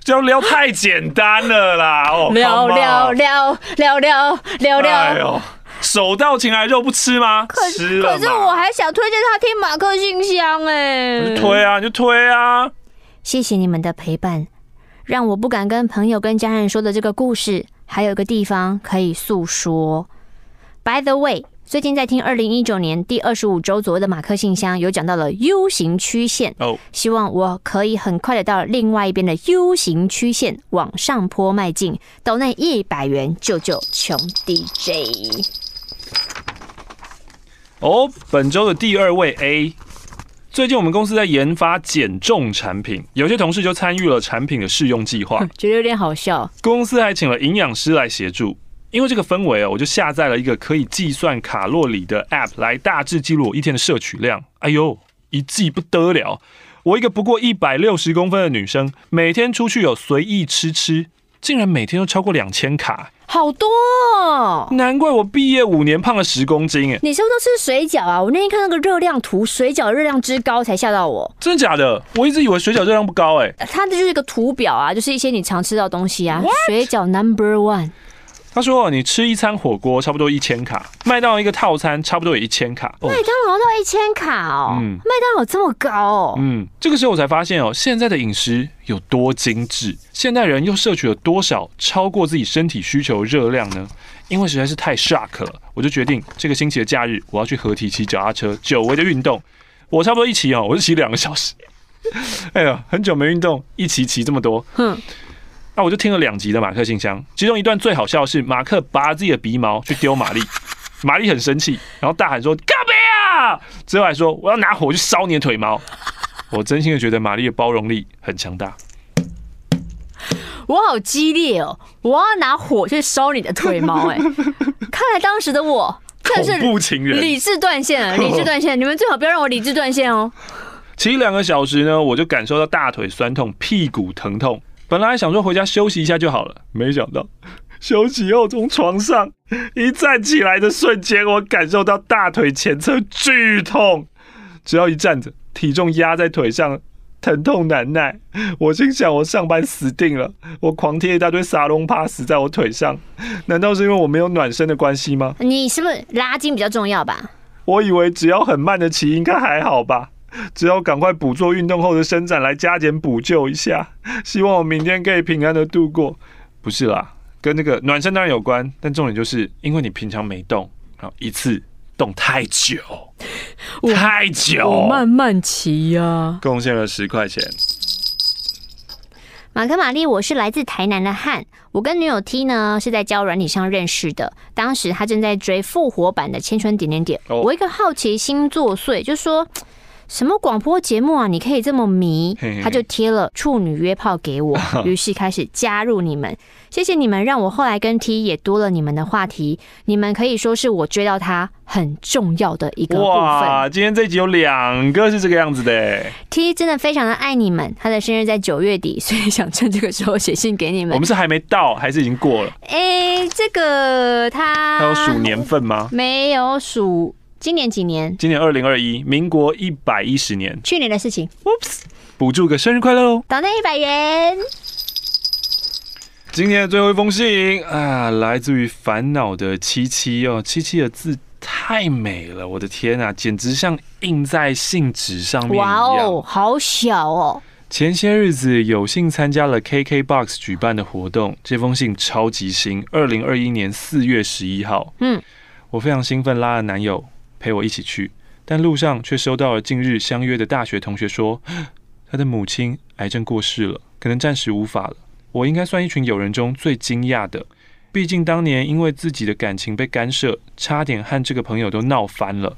就聊太简单了啦！哦，聊聊聊聊聊聊聊，哎呦，手到擒来肉不吃吗？可是可是我还想推荐他听马克信箱哎，你就推啊，你就推啊！谢谢你们的陪伴，让我不敢跟朋友跟家人说的这个故事，还有一个地方可以诉说。By the way。最近在听二零一九年第二十五周左右的马克信箱，有讲到了 U 型曲线哦，希望我可以很快的到另外一边的 U 型曲线往上坡迈进，抖内一百元救救穷 DJ。哦，本周的第二位 A，最近我们公司在研发减重产品，有些同事就参与了产品的试用计划，觉得有点好笑。公司还请了营养师来协助。因为这个氛围哦，我就下载了一个可以计算卡路里的 App 来大致记录我一天的摄取量。哎呦，一记不得了！我一个不过一百六十公分的女生，每天出去有随意吃吃，竟然每天都超过两千卡，好多哦！难怪我毕业五年胖了十公斤哎！你是不是都吃水饺啊？我那天看那个热量图，水饺热量之高才吓到我。真的假的？我一直以为水饺热量不高哎。它这就是一个图表啊，就是一些你常吃到的东西啊。水饺 Number One。他说：“你吃一餐火锅差不多一千卡，麦当劳一个套餐差不多有一千卡。麦当劳到一千卡哦，嗯，麦当劳这么高哦，嗯，这个时候我才发现哦，现在的饮食有多精致，现代人又摄取了多少超过自己身体需求热量呢？因为实在是太 shock 了，我就决定这个星期的假日我要去合体骑脚踏车，久违的运动。我差不多一骑哦，我就骑两个小时。哎呀，很久没运动，一骑骑这么多，哼。”那我就听了两集的马克信箱，其中一段最好笑的是马克拔自己的鼻毛去丢玛丽，玛丽很生气，然后大喊说干嘛啊！之后还说我要拿火去烧你的腿毛。我真心的觉得玛丽的包容力很强大。我好激烈哦！我要拿火去烧你的腿毛，哎，看来当时的我真是恐怖情人，理智断线了，理智断线！你们最好不要让我理智断线哦。骑两个小时呢，我就感受到大腿酸痛、屁股疼痛。本来想说回家休息一下就好了，没想到休息后从床上一站起来的瞬间，我感受到大腿前侧剧痛。只要一站着，体重压在腿上，疼痛难耐。我心想：我上班死定了。我狂贴一大堆沙龙帕死在我腿上，难道是因为我没有暖身的关系吗？你是不是拉筋比较重要吧？我以为只要很慢的骑应该还好吧，只要赶快补做运动后的伸展来加减补救一下，希望我明天可以平安的度过。不是啦，跟那个暖身当然有关，但重点就是因为你平常没动，然后一次动太久，太久，我慢慢骑呀、啊，贡献了十块钱。马克玛丽，我是来自台南的汉，我跟女友 T 呢是在交友软体上认识的，当时她正在追复活版的《千春点点点》，我一个好奇心作祟，就说。什么广播节目啊？你可以这么迷？他就贴了处女约炮给我，于是开始加入你们。谢谢你们，让我后来跟 T 也多了你们的话题。你们可以说是我追到他很重要的一个部分。哇，今天这集有两个是这个样子的。T 真的非常的爱你们，他的生日在九月底，所以想趁这个时候写信给你们。我们是还没到，还是已经过了？哎、欸，这个他他有数年份吗？没有数。今年几年？今年二零二一，民国一百一十年。去年的事情。Oops，补祝个生日快乐哦！岛内一百元。今天的最后一封信啊，来自于烦恼的七七哦，七七的字太美了，我的天啊，简直像印在信纸上面一样。哇哦，好小哦。前些日子有幸参加了 KKBOX 举办的活动，这封信超级新，二零二一年四月十一号。嗯，我非常兴奋，拉了男友。陪我一起去，但路上却收到了近日相约的大学同学说，他的母亲癌症过世了，可能暂时无法了。我应该算一群友人中最惊讶的，毕竟当年因为自己的感情被干涉，差点和这个朋友都闹翻了。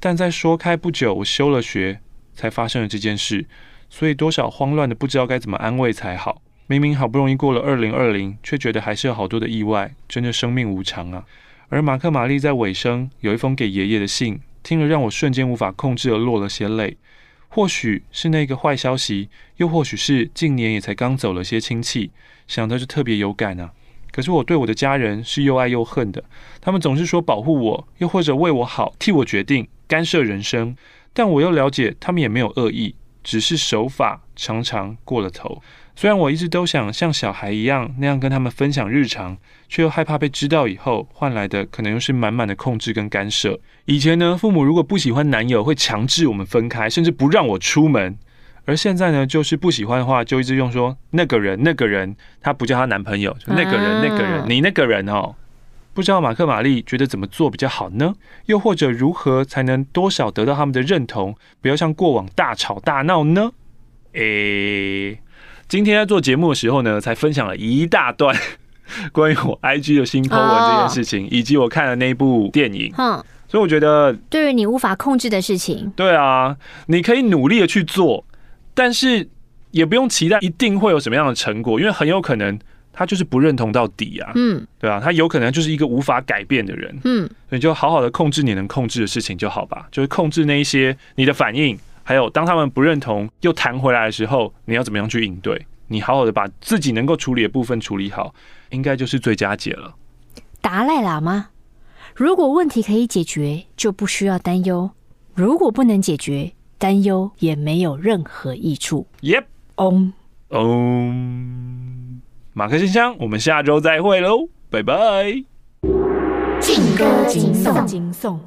但在说开不久，我休了学，才发生了这件事，所以多少慌乱的不知道该怎么安慰才好。明明好不容易过了二零二零，却觉得还是有好多的意外，真的生命无常啊。而马克·玛丽在尾声有一封给爷爷的信，听了让我瞬间无法控制而落了些泪。或许是那个坏消息，又或许是近年也才刚走了些亲戚，想到就特别有感啊。可是我对我的家人是又爱又恨的，他们总是说保护我，又或者为我好，替我决定，干涉人生。但我又了解，他们也没有恶意，只是手法常常过了头。虽然我一直都想像小孩一样那样跟他们分享日常，却又害怕被知道以后换来的可能又是满满的控制跟干涉。以前呢，父母如果不喜欢男友，会强制我们分开，甚至不让我出门；而现在呢，就是不喜欢的话，就一直用说那个人，那个人，他不叫他男朋友，就那个人，那个人，你那个人哦。不知道马克玛丽觉得怎么做比较好呢？又或者如何才能多少得到他们的认同，不要像过往大吵大闹呢？诶。今天在做节目的时候呢，才分享了一大段 关于我 IG 的新 po 文这件事情，以及我看的那部电影。嗯，所以我觉得，对于你无法控制的事情，对啊，你可以努力的去做，但是也不用期待一定会有什么样的成果，因为很有可能他就是不认同到底啊。嗯，对啊，他有可能就是一个无法改变的人。嗯，所以就好好的控制你能控制的事情就好吧，就是控制那一些你的反应。还有，当他们不认同又弹回来的时候，你要怎么样去应对？你好好的把自己能够处理的部分处理好，应该就是最佳解了。达赖喇嘛，如果问题可以解决，就不需要担忧；如果不能解决，担忧也没有任何益处。Yep，嗡嗡，马克信箱，我们下周再会喽，拜拜。劲歌金颂，金颂。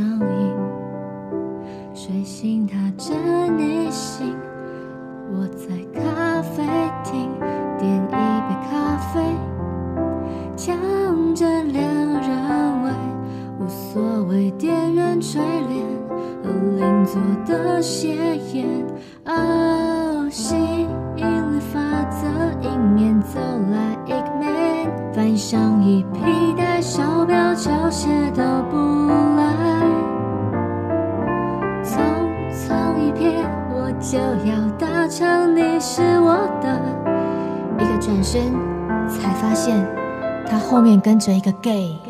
上瘾，睡醒踏着内心，我在咖啡厅点一杯咖啡，抢着恋人位，无所谓店员垂怜和邻座的斜眼。才发现他后面跟着一个 gay。